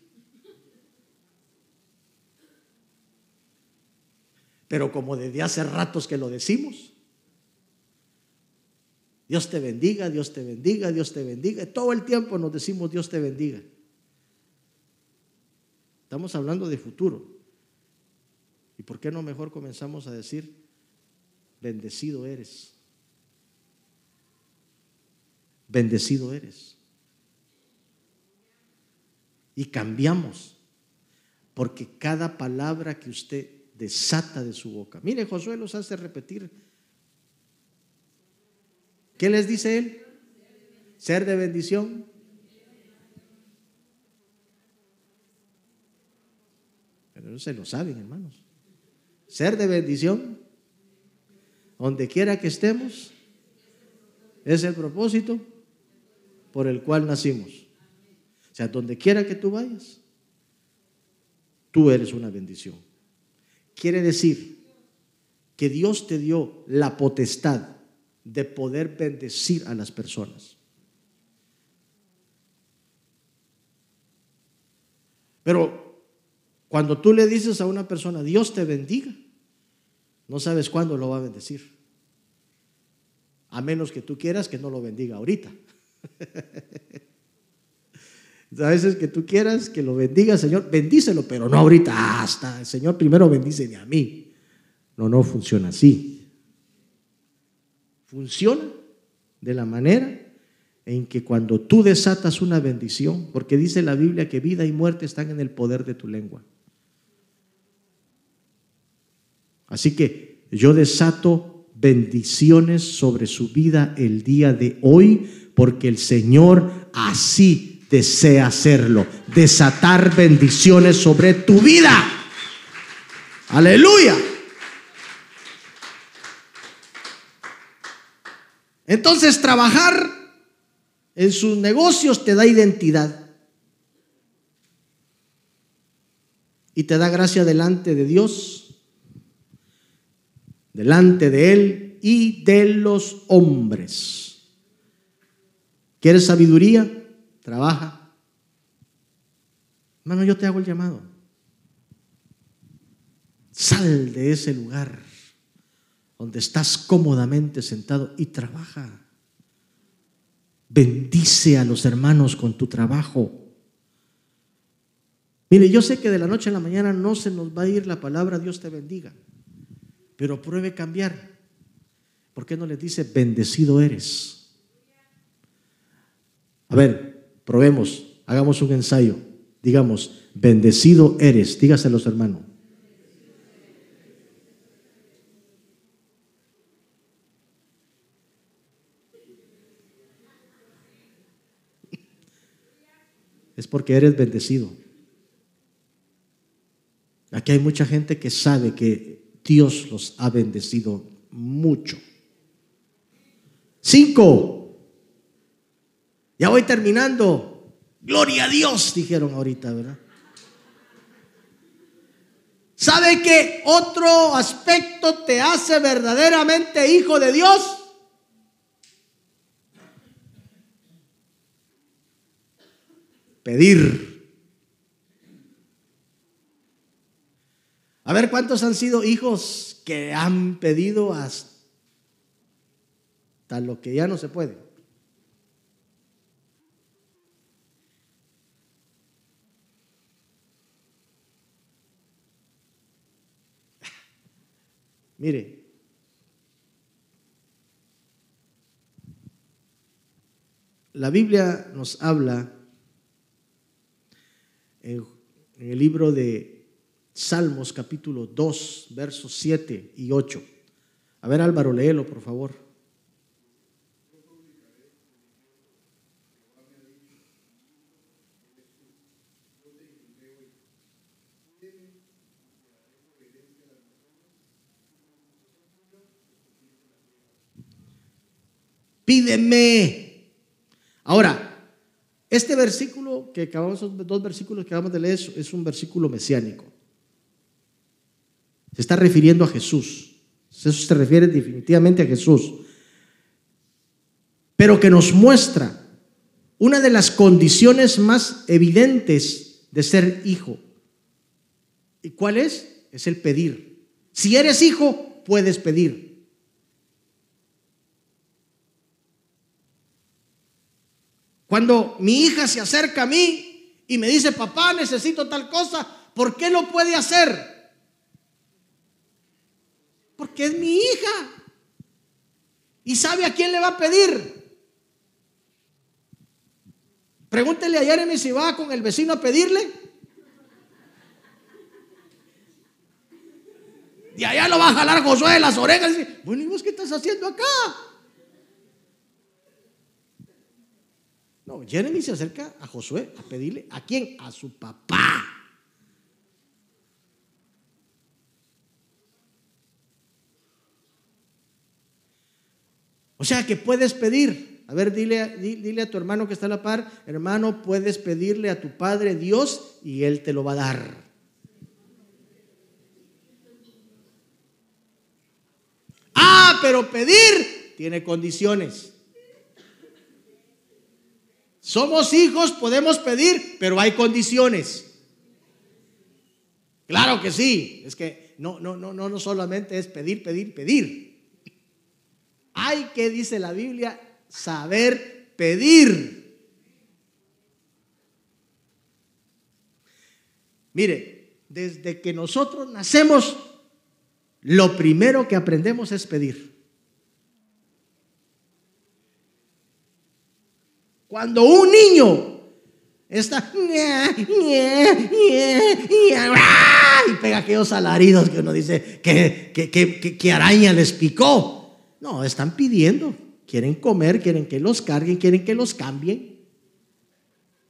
Pero como desde hace ratos que lo decimos, Dios te bendiga, Dios te bendiga, Dios te bendiga. Todo el tiempo nos decimos Dios te bendiga. Estamos hablando de futuro. ¿Y por qué no mejor comenzamos a decir, bendecido eres? Bendecido eres. Y cambiamos, porque cada palabra que usted desata de su boca. Mire, Josué los hace repetir ¿Qué les dice él? Ser de bendición. Pero no se lo saben, hermanos. Ser de bendición, donde quiera que estemos, es el propósito por el cual nacimos. O sea, donde quiera que tú vayas, tú eres una bendición. Quiere decir que Dios te dio la potestad de poder bendecir a las personas. Pero cuando tú le dices a una persona, Dios te bendiga, no sabes cuándo lo va a bendecir. A menos que tú quieras que no lo bendiga ahorita. [laughs] A veces que tú quieras que lo bendiga, Señor, bendícelo, pero no ahorita, hasta el Señor primero bendíceme a mí. No, no funciona así funciona de la manera en que cuando tú desatas una bendición, porque dice la Biblia que vida y muerte están en el poder de tu lengua. Así que yo desato bendiciones sobre su vida el día de hoy, porque el Señor así desea hacerlo, desatar bendiciones sobre tu vida. Aleluya. Entonces trabajar en sus negocios te da identidad y te da gracia delante de Dios, delante de Él y de los hombres. ¿Quieres sabiduría? Trabaja. Hermano, yo te hago el llamado. Sal de ese lugar donde estás cómodamente sentado y trabaja. Bendice a los hermanos con tu trabajo. Mire, yo sé que de la noche a la mañana no se nos va a ir la palabra Dios te bendiga, pero pruebe cambiar. ¿Por qué no les dice bendecido eres? A ver, probemos, hagamos un ensayo. Digamos, bendecido eres, dígase a los hermanos. es porque eres bendecido. Aquí hay mucha gente que sabe que Dios los ha bendecido mucho. Cinco. Ya voy terminando. Gloria a Dios, dijeron ahorita, ¿verdad? ¿Sabe que otro aspecto te hace verdaderamente hijo de Dios? pedir. A ver cuántos han sido hijos que han pedido hasta lo que ya no se puede. Mire, la Biblia nos habla en, el libro de Salmos capítulo 2, versos 7 y 8. A ver Álvaro, léelo por favor. Pídeme. Ahora, este versículo que acabamos, dos versículos que acabamos de leer es un versículo mesiánico. Se está refiriendo a Jesús. Eso se refiere definitivamente a Jesús. Pero que nos muestra una de las condiciones más evidentes de ser hijo. ¿Y cuál es? Es el pedir. Si eres hijo, puedes pedir. Cuando mi hija se acerca a mí y me dice, papá, necesito tal cosa, ¿por qué lo puede hacer? Porque es mi hija. Y sabe a quién le va a pedir. Pregúntele a Jeremy si va con el vecino a pedirle. Y allá lo va a jalar Josué de las orejas y dice, bueno, ¿y vos qué estás haciendo acá? No, Jeremy se acerca a Josué a pedirle a quién? A su papá. O sea que puedes pedir. A ver, dile, dile a tu hermano que está a la par, hermano, puedes pedirle a tu Padre Dios y Él te lo va a dar. Ah, pero pedir tiene condiciones. Somos hijos, podemos pedir, pero hay condiciones. Claro que sí. Es que no, no, no, no, no solamente es pedir, pedir, pedir. Hay que, dice la Biblia, saber pedir. Mire, desde que nosotros nacemos, lo primero que aprendemos es pedir. Cuando un niño está y pega aquellos alaridos que uno dice que, que, que araña les picó. No, están pidiendo. Quieren comer, quieren que los carguen, quieren que los cambien.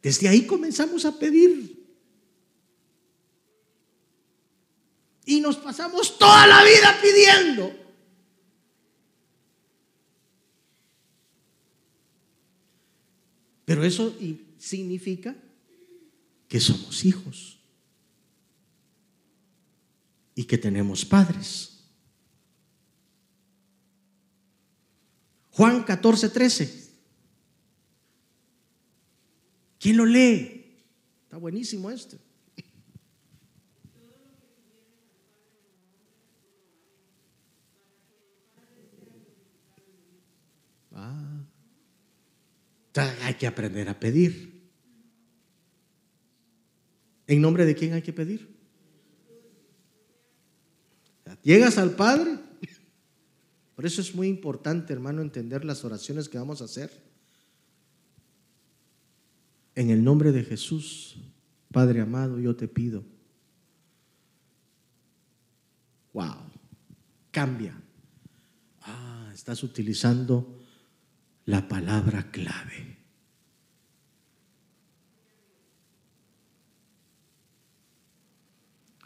Desde ahí comenzamos a pedir. Y nos pasamos toda la vida pidiendo. Pero eso significa que somos hijos y que tenemos padres. Juan 14, 13. ¿Quién lo lee? Está buenísimo esto. Hay que aprender a pedir. ¿En nombre de quién hay que pedir? Llegas al Padre por eso es muy importante, hermano, entender las oraciones que vamos a hacer. En el nombre de Jesús, Padre amado, yo te pido. Wow, cambia. Ah, estás utilizando la palabra clave.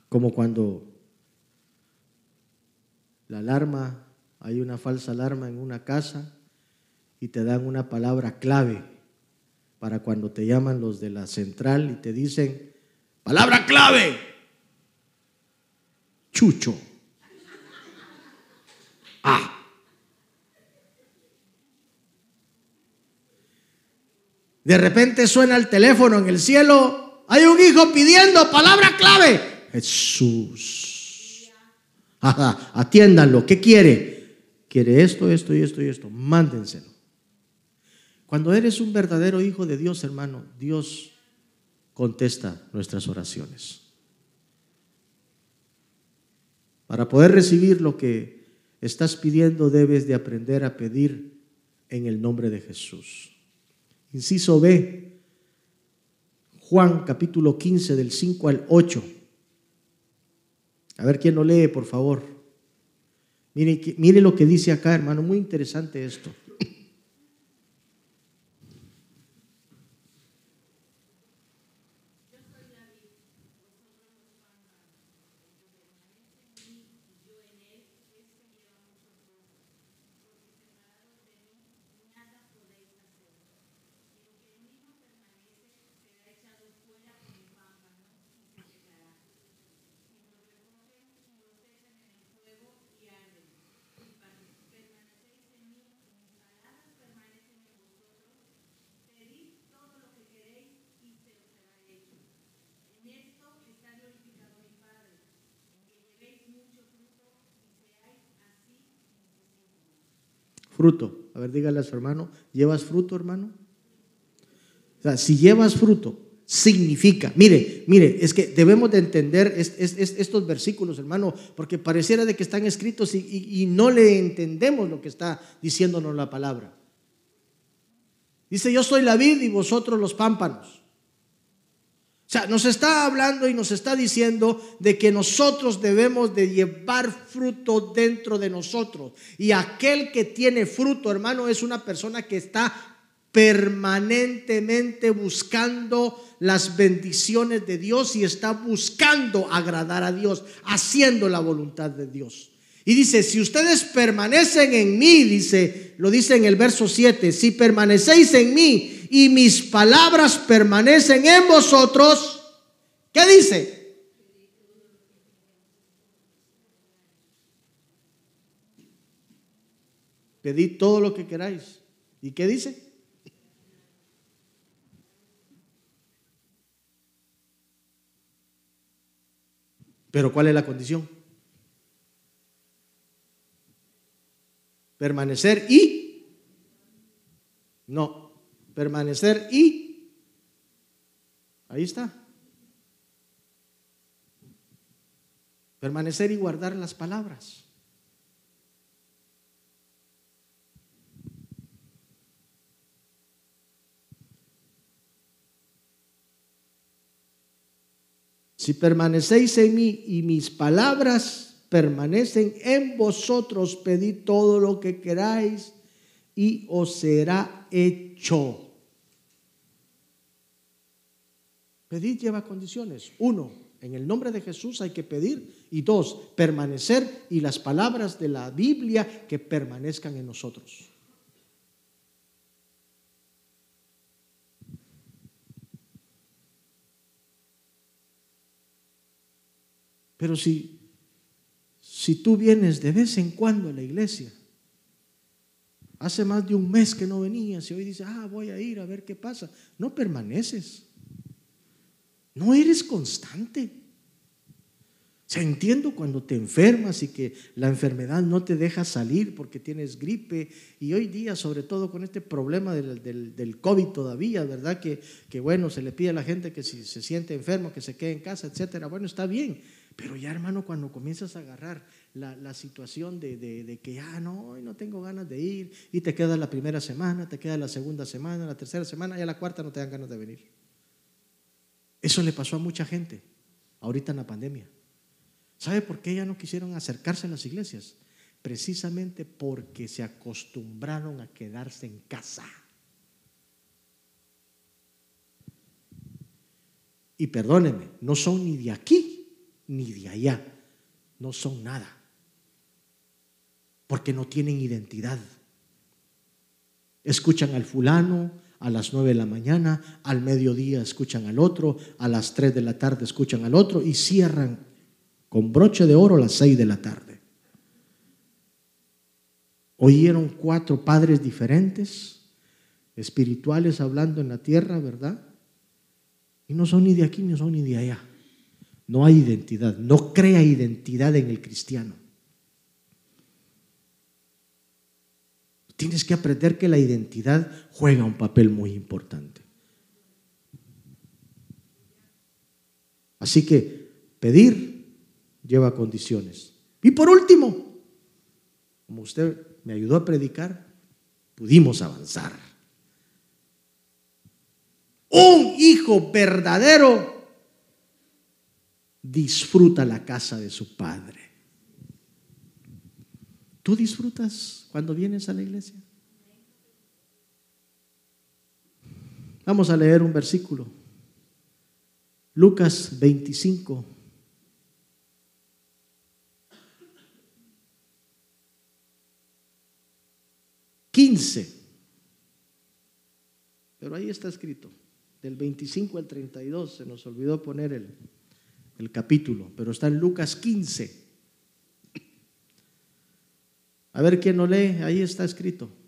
Como cuando la alarma hay una falsa alarma en una casa y te dan una palabra clave para cuando te llaman los de la central y te dicen, palabra clave, chucho. Ah. De repente suena el teléfono en el cielo, hay un hijo pidiendo palabra clave, Jesús. Atiéndanlo, ¿qué quiere? quiere esto, esto y esto y esto, mándenselo. Cuando eres un verdadero hijo de Dios, hermano, Dios contesta nuestras oraciones. Para poder recibir lo que estás pidiendo, debes de aprender a pedir en el nombre de Jesús. Inciso B, Juan capítulo 15 del 5 al 8. A ver quién lo lee, por favor. Mire, lo que dice acá, hermano, muy interesante esto. Fruto. A ver, dígale a su hermano, ¿llevas fruto, hermano? O sea, si llevas fruto, significa. Mire, mire, es que debemos de entender estos versículos, hermano, porque pareciera de que están escritos y, no le entendemos lo que está diciéndonos la palabra. Dice, yo soy la vid y vosotros los pámpanos. Sea, nos está hablando y nos está diciendo de que nosotros debemos de llevar fruto dentro de nosotros. Y aquel que tiene fruto, hermano, es una persona que está permanentemente buscando las bendiciones de Dios y está buscando agradar a Dios, haciendo la voluntad de Dios. Y dice, si ustedes permanecen en mí, dice, lo dice en el verso 7, si permanecéis en mí y mis palabras permanecen en vosotros, ¿qué dice? Pedid todo lo que queráis. ¿Y qué dice? Pero ¿cuál es la condición? Permanecer y... No, permanecer y... Ahí está. Permanecer y guardar las palabras. Si permanecéis en mí y mis palabras permanecen en vosotros, pedid todo lo que queráis y os será hecho. Pedir lleva condiciones. Uno, en el nombre de Jesús hay que pedir. Y dos, permanecer y las palabras de la Biblia que permanezcan en nosotros. Pero si, si tú vienes de vez en cuando a la iglesia, hace más de un mes que no venías y hoy dices, ah, voy a ir a ver qué pasa, no permaneces. No eres constante. Se entiendo cuando te enfermas y que la enfermedad no te deja salir porque tienes gripe y hoy día, sobre todo con este problema del, del, COVID todavía, ¿verdad? Que, que, bueno, se le pide a la gente que si se siente enfermo, que se quede en casa, etcétera. Bueno, está bien, pero ya hermano, cuando comienzas a agarrar la, situación de, que, ya ah, no, no tengo ganas de ir, y te queda la primera semana, te queda la segunda semana, la tercera semana, y la cuarta no te dan ganas de venir. Eso le pasó a mucha gente ahorita en la pandemia. ¿Sabe por qué ya no quisieron acercarse a las iglesias? Precisamente porque se acostumbraron a quedarse en casa. Y perdónenme, no son ni de aquí ni de allá. No son nada. Porque no tienen identidad. Escuchan al fulano a las nueve de la mañana, al mediodía escuchan al otro, a las tres de la tarde escuchan al otro y cierran con broche de oro a las seis de la tarde. Oyeron cuatro padres diferentes, espirituales hablando en la tierra, ¿verdad? Y no son ni de aquí, ni son ni de allá. No hay identidad, no crea identidad en el cristiano. Tienes que aprender que la identidad juega un papel muy importante. Así que pedir lleva condiciones. Y por último, como usted me ayudó a predicar, pudimos avanzar. Un hijo verdadero disfruta la casa de su padre. ¿Tú disfrutas cuando vienes a la iglesia? Vamos a leer un versículo. Lucas 25. Quince. Pero ahí está escrito. Del 25 al 32 se nos olvidó poner el, el capítulo, pero está en Lucas 15. A ver quién lo lee, ahí está escrito.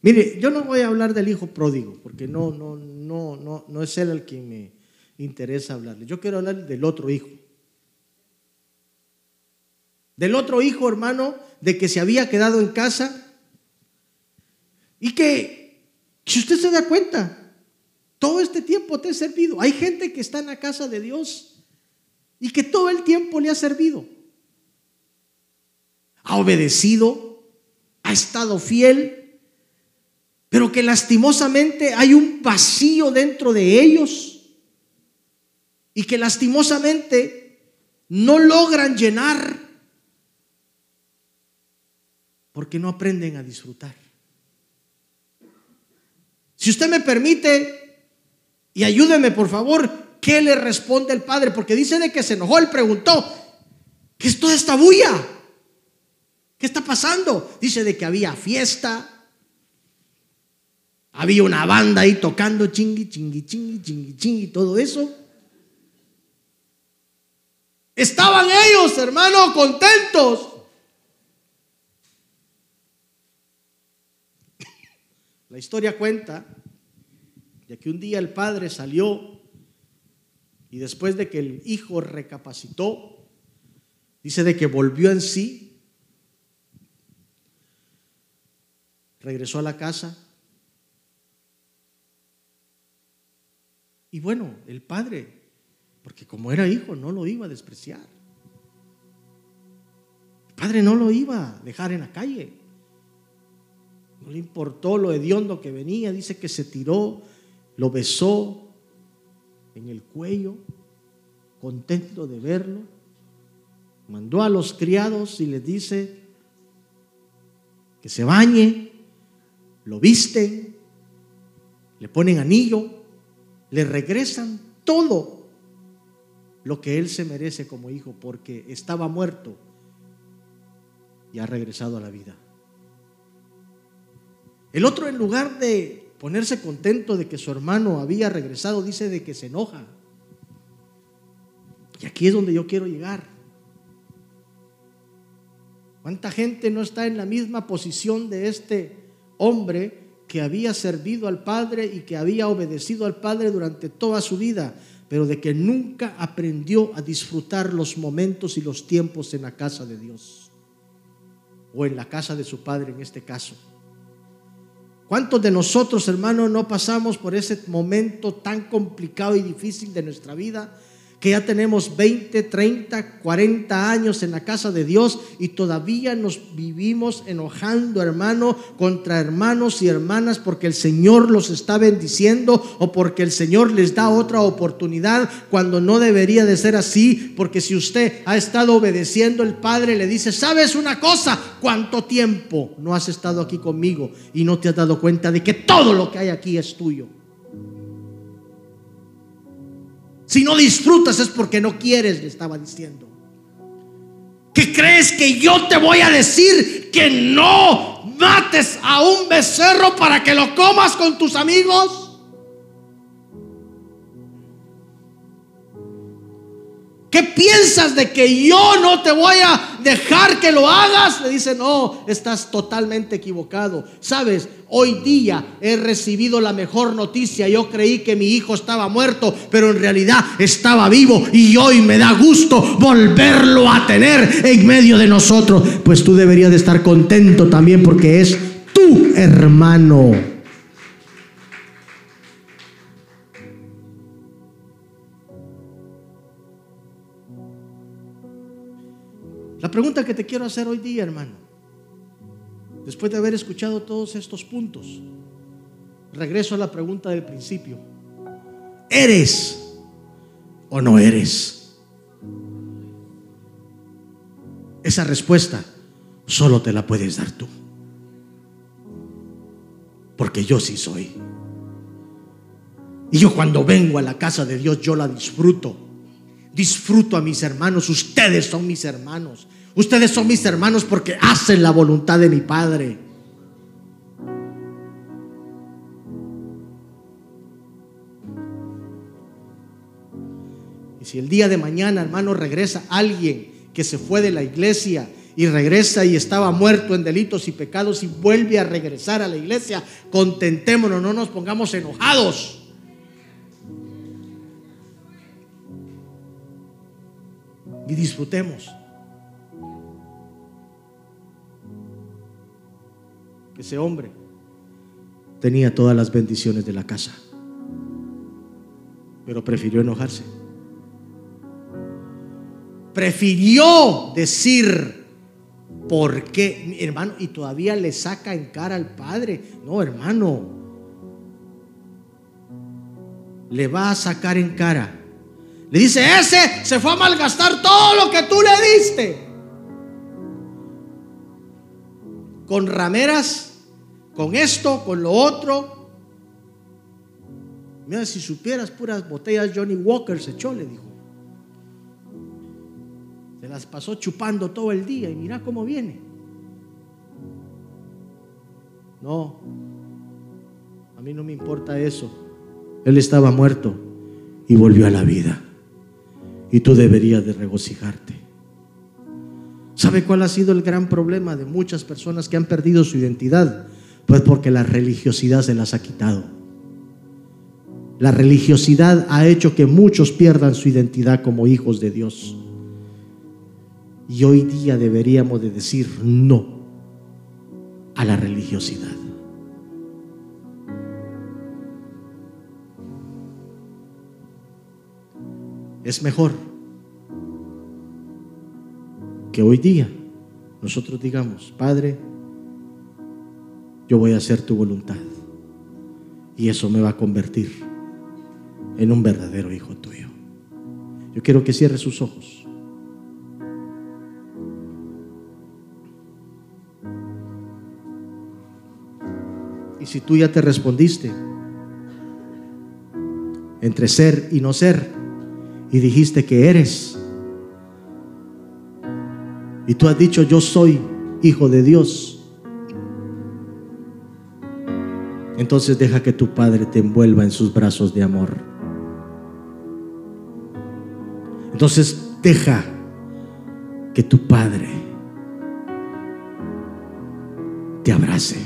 Mire, yo no voy a hablar del hijo pródigo, porque no, no, no, no, no es él el que me, interesa hablarle. Yo quiero hablar del otro hijo. Del otro hijo, hermano, de que se había quedado en casa y que, si usted se da cuenta, todo este tiempo te ha servido. Hay gente que está en la casa de Dios y que todo el tiempo le ha servido. Ha obedecido, ha estado fiel, pero que lastimosamente hay un vacío dentro de ellos y que lastimosamente no logran llenar porque no aprenden a disfrutar. Si usted me permite, y ayúdeme por favor, ¿qué le responde el padre? Porque dice de que se enojó, él preguntó, ¿qué es toda esta bulla? ¿Qué está pasando? Dice de que había fiesta, había una banda ahí tocando chingui, chingui, chingui, chingui, chingui, todo eso. Estaban ellos, hermano, contentos. La historia cuenta de que un día el padre salió y después de que el hijo recapacitó, dice de que volvió en sí, regresó a la casa y bueno, el padre, porque como era hijo, no lo iba a despreciar. El padre no lo iba a dejar en la calle. No le importó lo hediondo que venía, dice que se tiró, lo besó en el cuello, contento de verlo. Mandó a los criados y les dice que se bañe, lo visten, le ponen anillo, le regresan todo lo que él se merece como hijo porque estaba muerto y ha regresado a la vida. El otro, en lugar de ponerse contento de que su hermano había regresado, dice de que se enoja. Y aquí es donde yo quiero llegar. ¿Cuánta gente no está en la misma posición de este hombre que había servido al Padre y que había obedecido al Padre durante toda su vida, pero de que nunca aprendió a disfrutar los momentos y los tiempos en la casa de Dios? O en la casa de su Padre en este caso. ¿Cuántos de nosotros, hermanos, no pasamos por ese momento tan complicado y difícil de nuestra vida que ya tenemos 20, 30, 40 años en la casa de Dios y todavía nos vivimos enojando, hermano, contra hermanos y hermanas porque el Señor los está bendiciendo o porque el Señor les da otra oportunidad cuando no debería de ser así, porque si usted ha estado obedeciendo, el Padre le dice, ¿sabes una cosa? ¿Cuánto tiempo no has estado aquí conmigo y no te has dado cuenta de que todo lo que hay aquí es tuyo? Si no disfrutas es porque no quieres, le estaba diciendo. ¿Qué crees que yo te voy a decir que no mates a un becerro para que lo comas con tus amigos? ¿Qué piensas de que yo no te voy a dejar que lo hagas? Le dice, no, estás totalmente equivocado. Sabes, hoy día he recibido la mejor noticia. Yo creí que mi hijo estaba muerto, pero en realidad estaba vivo y hoy me da gusto volverlo a tener en medio de nosotros. Pues tú deberías de estar contento también porque es tu hermano. La pregunta que te quiero hacer hoy día, hermano, después de haber escuchado todos estos puntos, regreso a la pregunta del principio. ¿Eres o no eres? Esa respuesta solo te la puedes dar tú. Porque yo sí soy. Y yo cuando vengo a la casa de Dios, yo la disfruto disfruto a mis hermanos, ustedes son mis hermanos. Ustedes son mis hermanos porque hacen la voluntad de mi Padre. Y si el día de mañana, hermano, regresa alguien que se fue de la iglesia y regresa y estaba muerto en delitos y pecados y vuelve a regresar a la iglesia, contentémonos, no nos pongamos enojados. Y disfrutemos. Ese hombre tenía todas las bendiciones de la casa, pero prefirió enojarse. Prefirió decir, ¿por qué? Hermano, y todavía le saca en cara al padre. No, hermano, le va a sacar en cara. Le dice, ese se fue a malgastar todo lo que tú le diste. Con rameras con esto, con lo otro. Mira, si supieras puras botellas Johnny Walker se echó, le dijo. Se las pasó chupando todo el día y mira cómo viene. No, a mí no me importa eso. Él estaba muerto y volvió a la vida. Y tú deberías de regocijarte. ¿Sabe cuál ha sido el gran problema de muchas personas que han perdido su identidad? Pues porque la religiosidad se las ha quitado. La religiosidad ha hecho que muchos pierdan su identidad como hijos de Dios. Y hoy día deberíamos de decir no a la religiosidad. Es mejor que hoy día nosotros digamos, Padre, yo voy a hacer tu voluntad. Y eso me va a convertir en un verdadero hijo tuyo. Yo quiero que cierre sus ojos. Y si tú ya te respondiste entre ser y no ser, y dijiste que eres, y tú has dicho yo soy hijo de Dios, entonces deja que tu Padre te envuelva en sus brazos de amor. Entonces deja que tu Padre te abrace.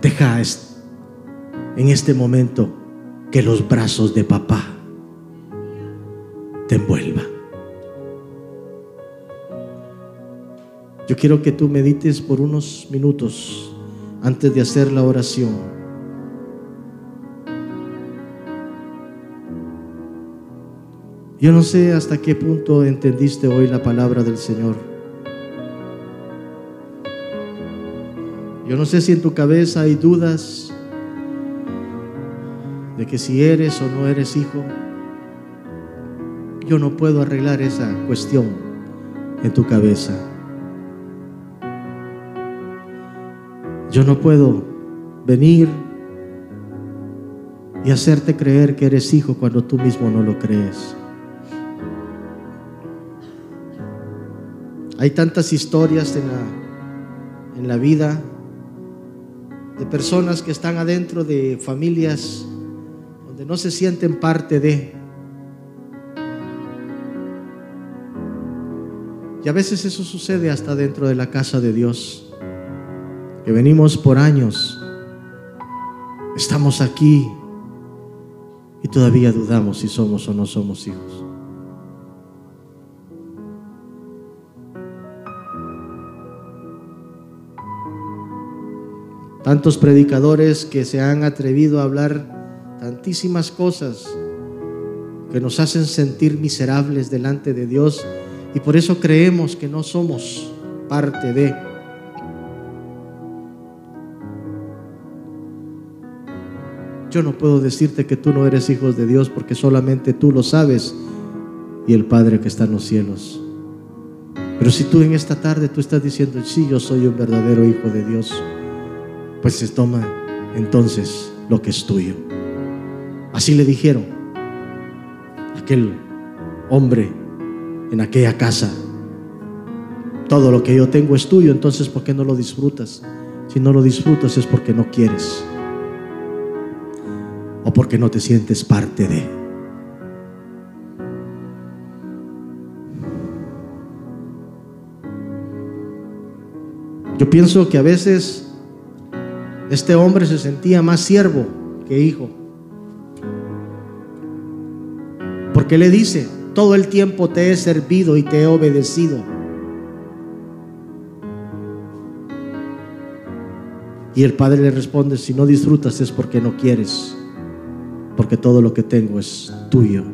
Deja en este momento que los brazos de papá te envuelvan. Yo quiero que tú medites por unos minutos antes de hacer la oración. Yo no sé hasta qué punto entendiste hoy la palabra del Señor. Yo no sé si en tu cabeza hay dudas de que si eres o no eres hijo. Yo no puedo arreglar esa cuestión en tu cabeza. Yo no puedo venir y hacerte creer que eres hijo cuando tú mismo no lo crees. Hay tantas historias en la, en la vida de personas que están adentro de familias donde no se sienten parte de. Y a veces eso sucede hasta dentro de la casa de Dios que venimos por años, estamos aquí y todavía dudamos si somos o no somos hijos. Tantos predicadores que se han atrevido a hablar tantísimas cosas que nos hacen sentir miserables delante de Dios y por eso creemos que no somos parte de Yo no puedo decirte que tú no eres hijo de Dios porque solamente tú lo sabes y el Padre que está en los cielos. Pero si tú en esta tarde tú estás diciendo, sí, yo soy un verdadero hijo de Dios, pues se toma entonces lo que es tuyo. Así le dijeron aquel hombre en aquella casa. Todo lo que yo tengo es tuyo, entonces ¿por qué no lo disfrutas? Si no lo disfrutas es porque no quieres porque no te sientes parte de. Yo pienso que a veces este hombre se sentía más siervo que hijo. Porque le dice, todo el tiempo te he servido y te he obedecido. Y el padre le responde, si no disfrutas es porque no quieres, porque todo lo que tengo es tuyo.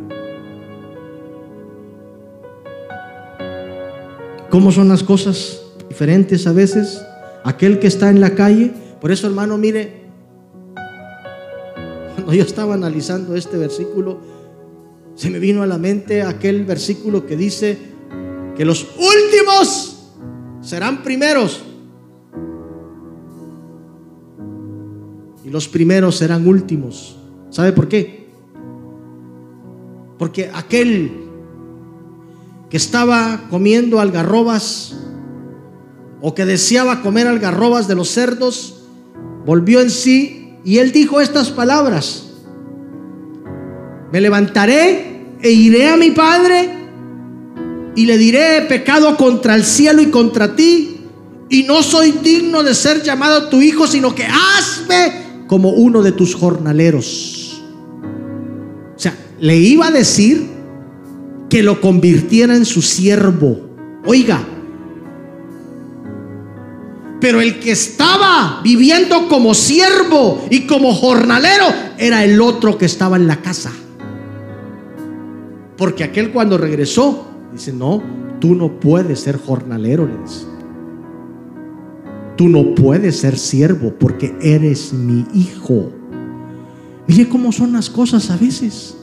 ¿Cómo son las cosas diferentes a veces? Aquel que está en la calle, por eso hermano, mire, cuando yo estaba analizando este versículo, se me vino a la mente aquel versículo que dice que los últimos serán primeros y los primeros serán últimos. ¿Sabe por qué? Porque aquel que estaba comiendo algarrobas o que deseaba comer algarrobas de los cerdos, volvió en sí y él dijo estas palabras. Me levantaré e iré a mi Padre y le diré, he pecado contra el cielo y contra ti, y no soy digno de ser llamado tu hijo, sino que hazme como uno de tus jornaleros. Le iba a decir que lo convirtiera en su siervo. Oiga, pero el que estaba viviendo como siervo y como jornalero era el otro que estaba en la casa. Porque aquel cuando regresó, dice, no, tú no puedes ser jornalero, le dice. Tú no puedes ser siervo porque eres mi hijo. Mire cómo son las cosas a veces.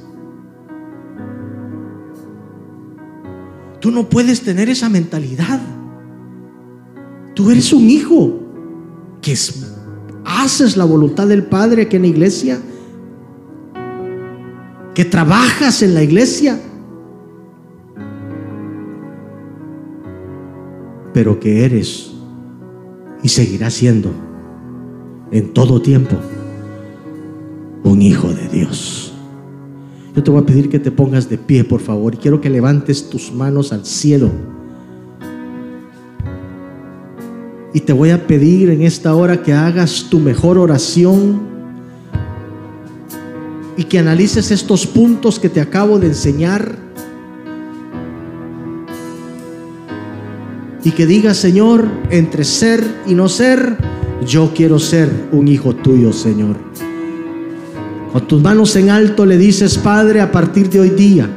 Tú no puedes tener esa mentalidad. Tú eres un hijo que haces la voluntad del Padre aquí en la iglesia, que trabajas en la iglesia, pero que eres y seguirás siendo en todo tiempo un hijo de Dios. Yo te voy a pedir que te pongas de pie, por favor, y quiero que levantes tus manos al cielo. Y te voy a pedir en esta hora que hagas tu mejor oración y que analices estos puntos que te acabo de enseñar y que diga, Señor, entre ser y no ser, yo quiero ser un hijo tuyo, Señor. Con tus manos en alto le dices, Padre, a partir de hoy día,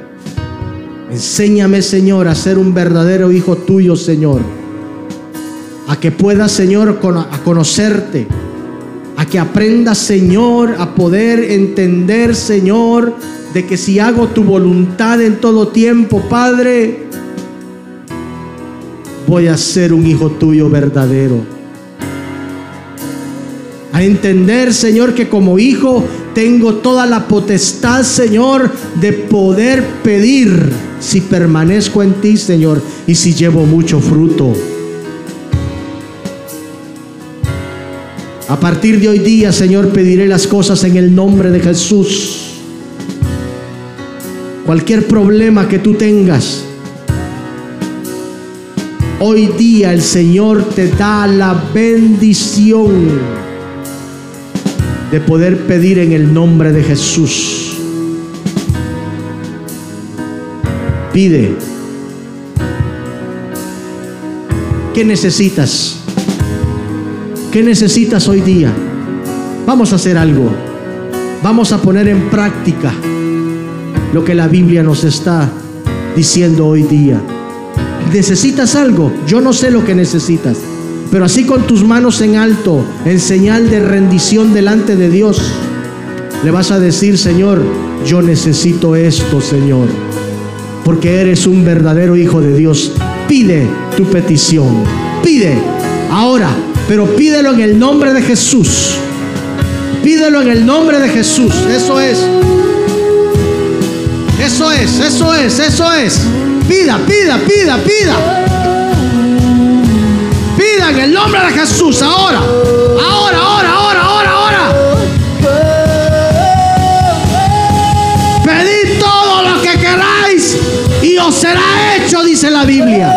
enséñame, Señor, a ser un verdadero hijo tuyo, Señor. A que pueda, Señor, a conocerte. A que aprenda, Señor, a poder entender, Señor, de que si hago tu voluntad en todo tiempo, Padre, voy a ser un hijo tuyo verdadero. A entender, Señor, que como hijo tengo toda la potestad, Señor, de poder pedir si permanezco en ti, Señor, y si llevo mucho fruto. A partir de hoy día, Señor, pediré las cosas en el nombre de Jesús. Cualquier problema que tú tengas, Hoy día el Señor te da la bendición de poder pedir en el nombre de Jesús. Pide. ¿Qué necesitas? ¿Qué necesitas hoy día? Vamos a hacer algo. Vamos a poner en práctica lo que la Biblia nos está diciendo hoy día necesitas algo, yo no sé lo que necesitas, pero así con tus manos en alto, en señal de rendición delante de Dios, le vas a decir, Señor, yo necesito esto, Señor, porque eres un verdadero hijo de Dios. Pide tu petición, pide ahora, pero pídelo en el nombre de Jesús. Pídelo en el nombre de Jesús. Eso es. Eso es, eso es, eso es. Pida, pida, pida, pida en el nombre de Jesús. Ahora, ahora, ahora, ahora, ahora, ahora. Pedid todo lo que queráis y os será hecho, dice la Biblia.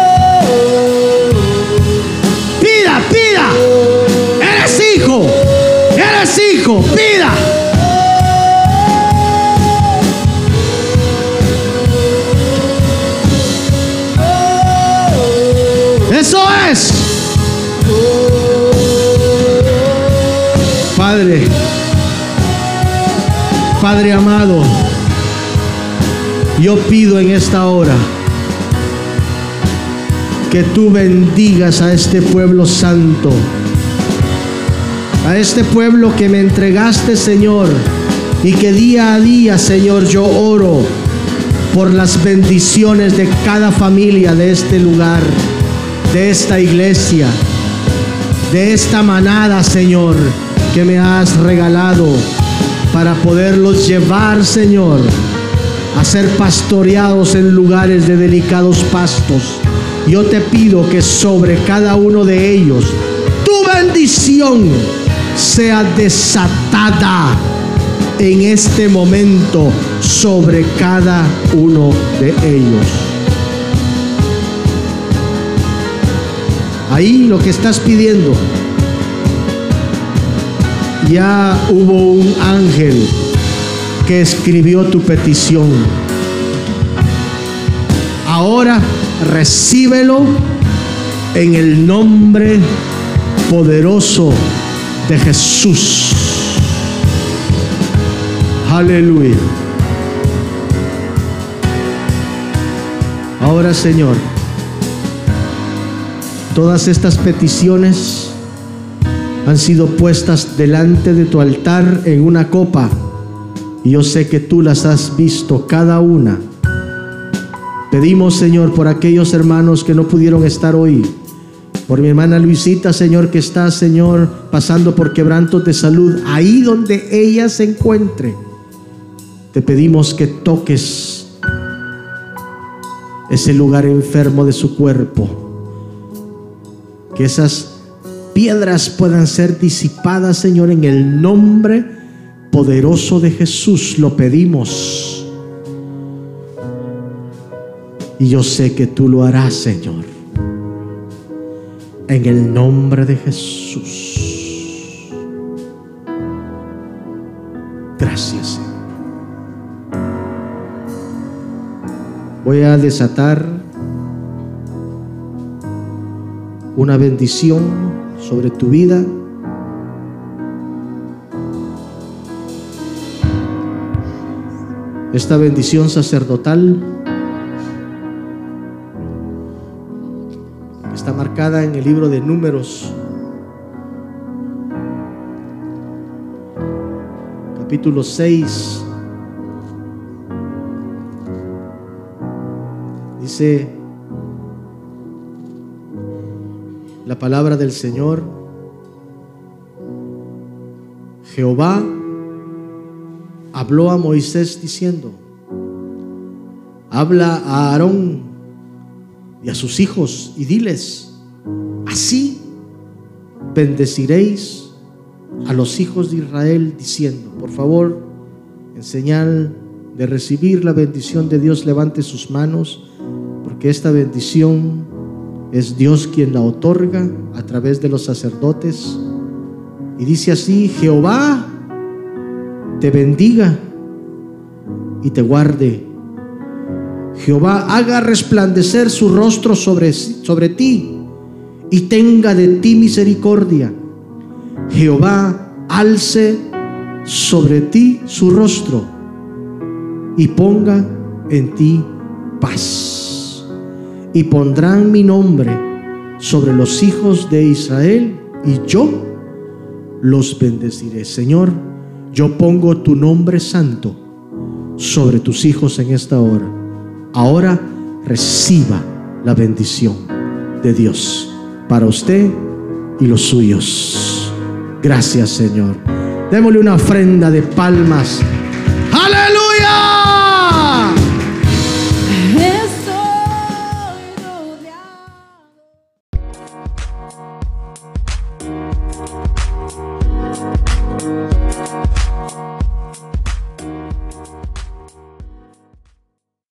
Pida, pida. Eres hijo. Eres hijo. Pida. Padre amado, yo pido en esta hora que tú bendigas a este pueblo santo, a este pueblo que me entregaste, Señor, y que día a día, Señor, yo oro por las bendiciones de cada familia de este lugar, de esta iglesia, de esta manada, Señor, que me has regalado para poderlos llevar, Señor, a ser pastoreados en lugares de delicados pastos yo te pido que sobre cada uno de ellos tu bendición sea desatada en este momento sobre cada uno de ellos. Ahí lo que estás pidiendo, ya hubo un ángel que escribió tu petición. Ahora recíbelo en el nombre poderoso de Jesús. Aleluya. Ahora, Señor, todas estas peticiones han sido puestas delante de tu altar en una copa. Y yo sé que tú las has visto cada una Pedimos, Señor, por aquellos hermanos que no pudieron estar hoy. Por mi hermana Luisita, Señor, que está, Señor, pasando por quebrantos de salud, ahí donde ella se encuentre. Te pedimos que toques ese lugar enfermo de su cuerpo. Que esas piedras puedan ser disipadas, Señor, en el nombre poderoso de Jesús. Lo pedimos. Y yo sé que tú lo harás, Señor. En el nombre de Jesús. Gracias. Voy a desatar una bendición sobre tu vida. Esta bendición sacerdotal está marcada en el libro de números, capítulo 6. Dice la palabra del Señor, Jehová habló a Moisés diciendo, habla a Aarón y a sus hijos y diles, así bendeciréis a los hijos de Israel diciendo, por favor, en señal de recibir la bendición de Dios, levante sus manos, porque esta bendición es Dios quien la otorga a través de los sacerdotes. Y dice así, Jehová te bendiga y te guarde. Jehová haga resplandecer su rostro sobre, sobre ti y tenga de ti misericordia. Jehová alce sobre ti su rostro y ponga en ti paz. Y pondrán mi nombre sobre los hijos de Israel y yo los bendeciré. Señor, yo pongo tu nombre santo sobre tus hijos en esta hora ahora reciba la bendición de Dios para usted y los suyos. Gracias Señor. Démosle una ofrenda de palmas. Aleluya.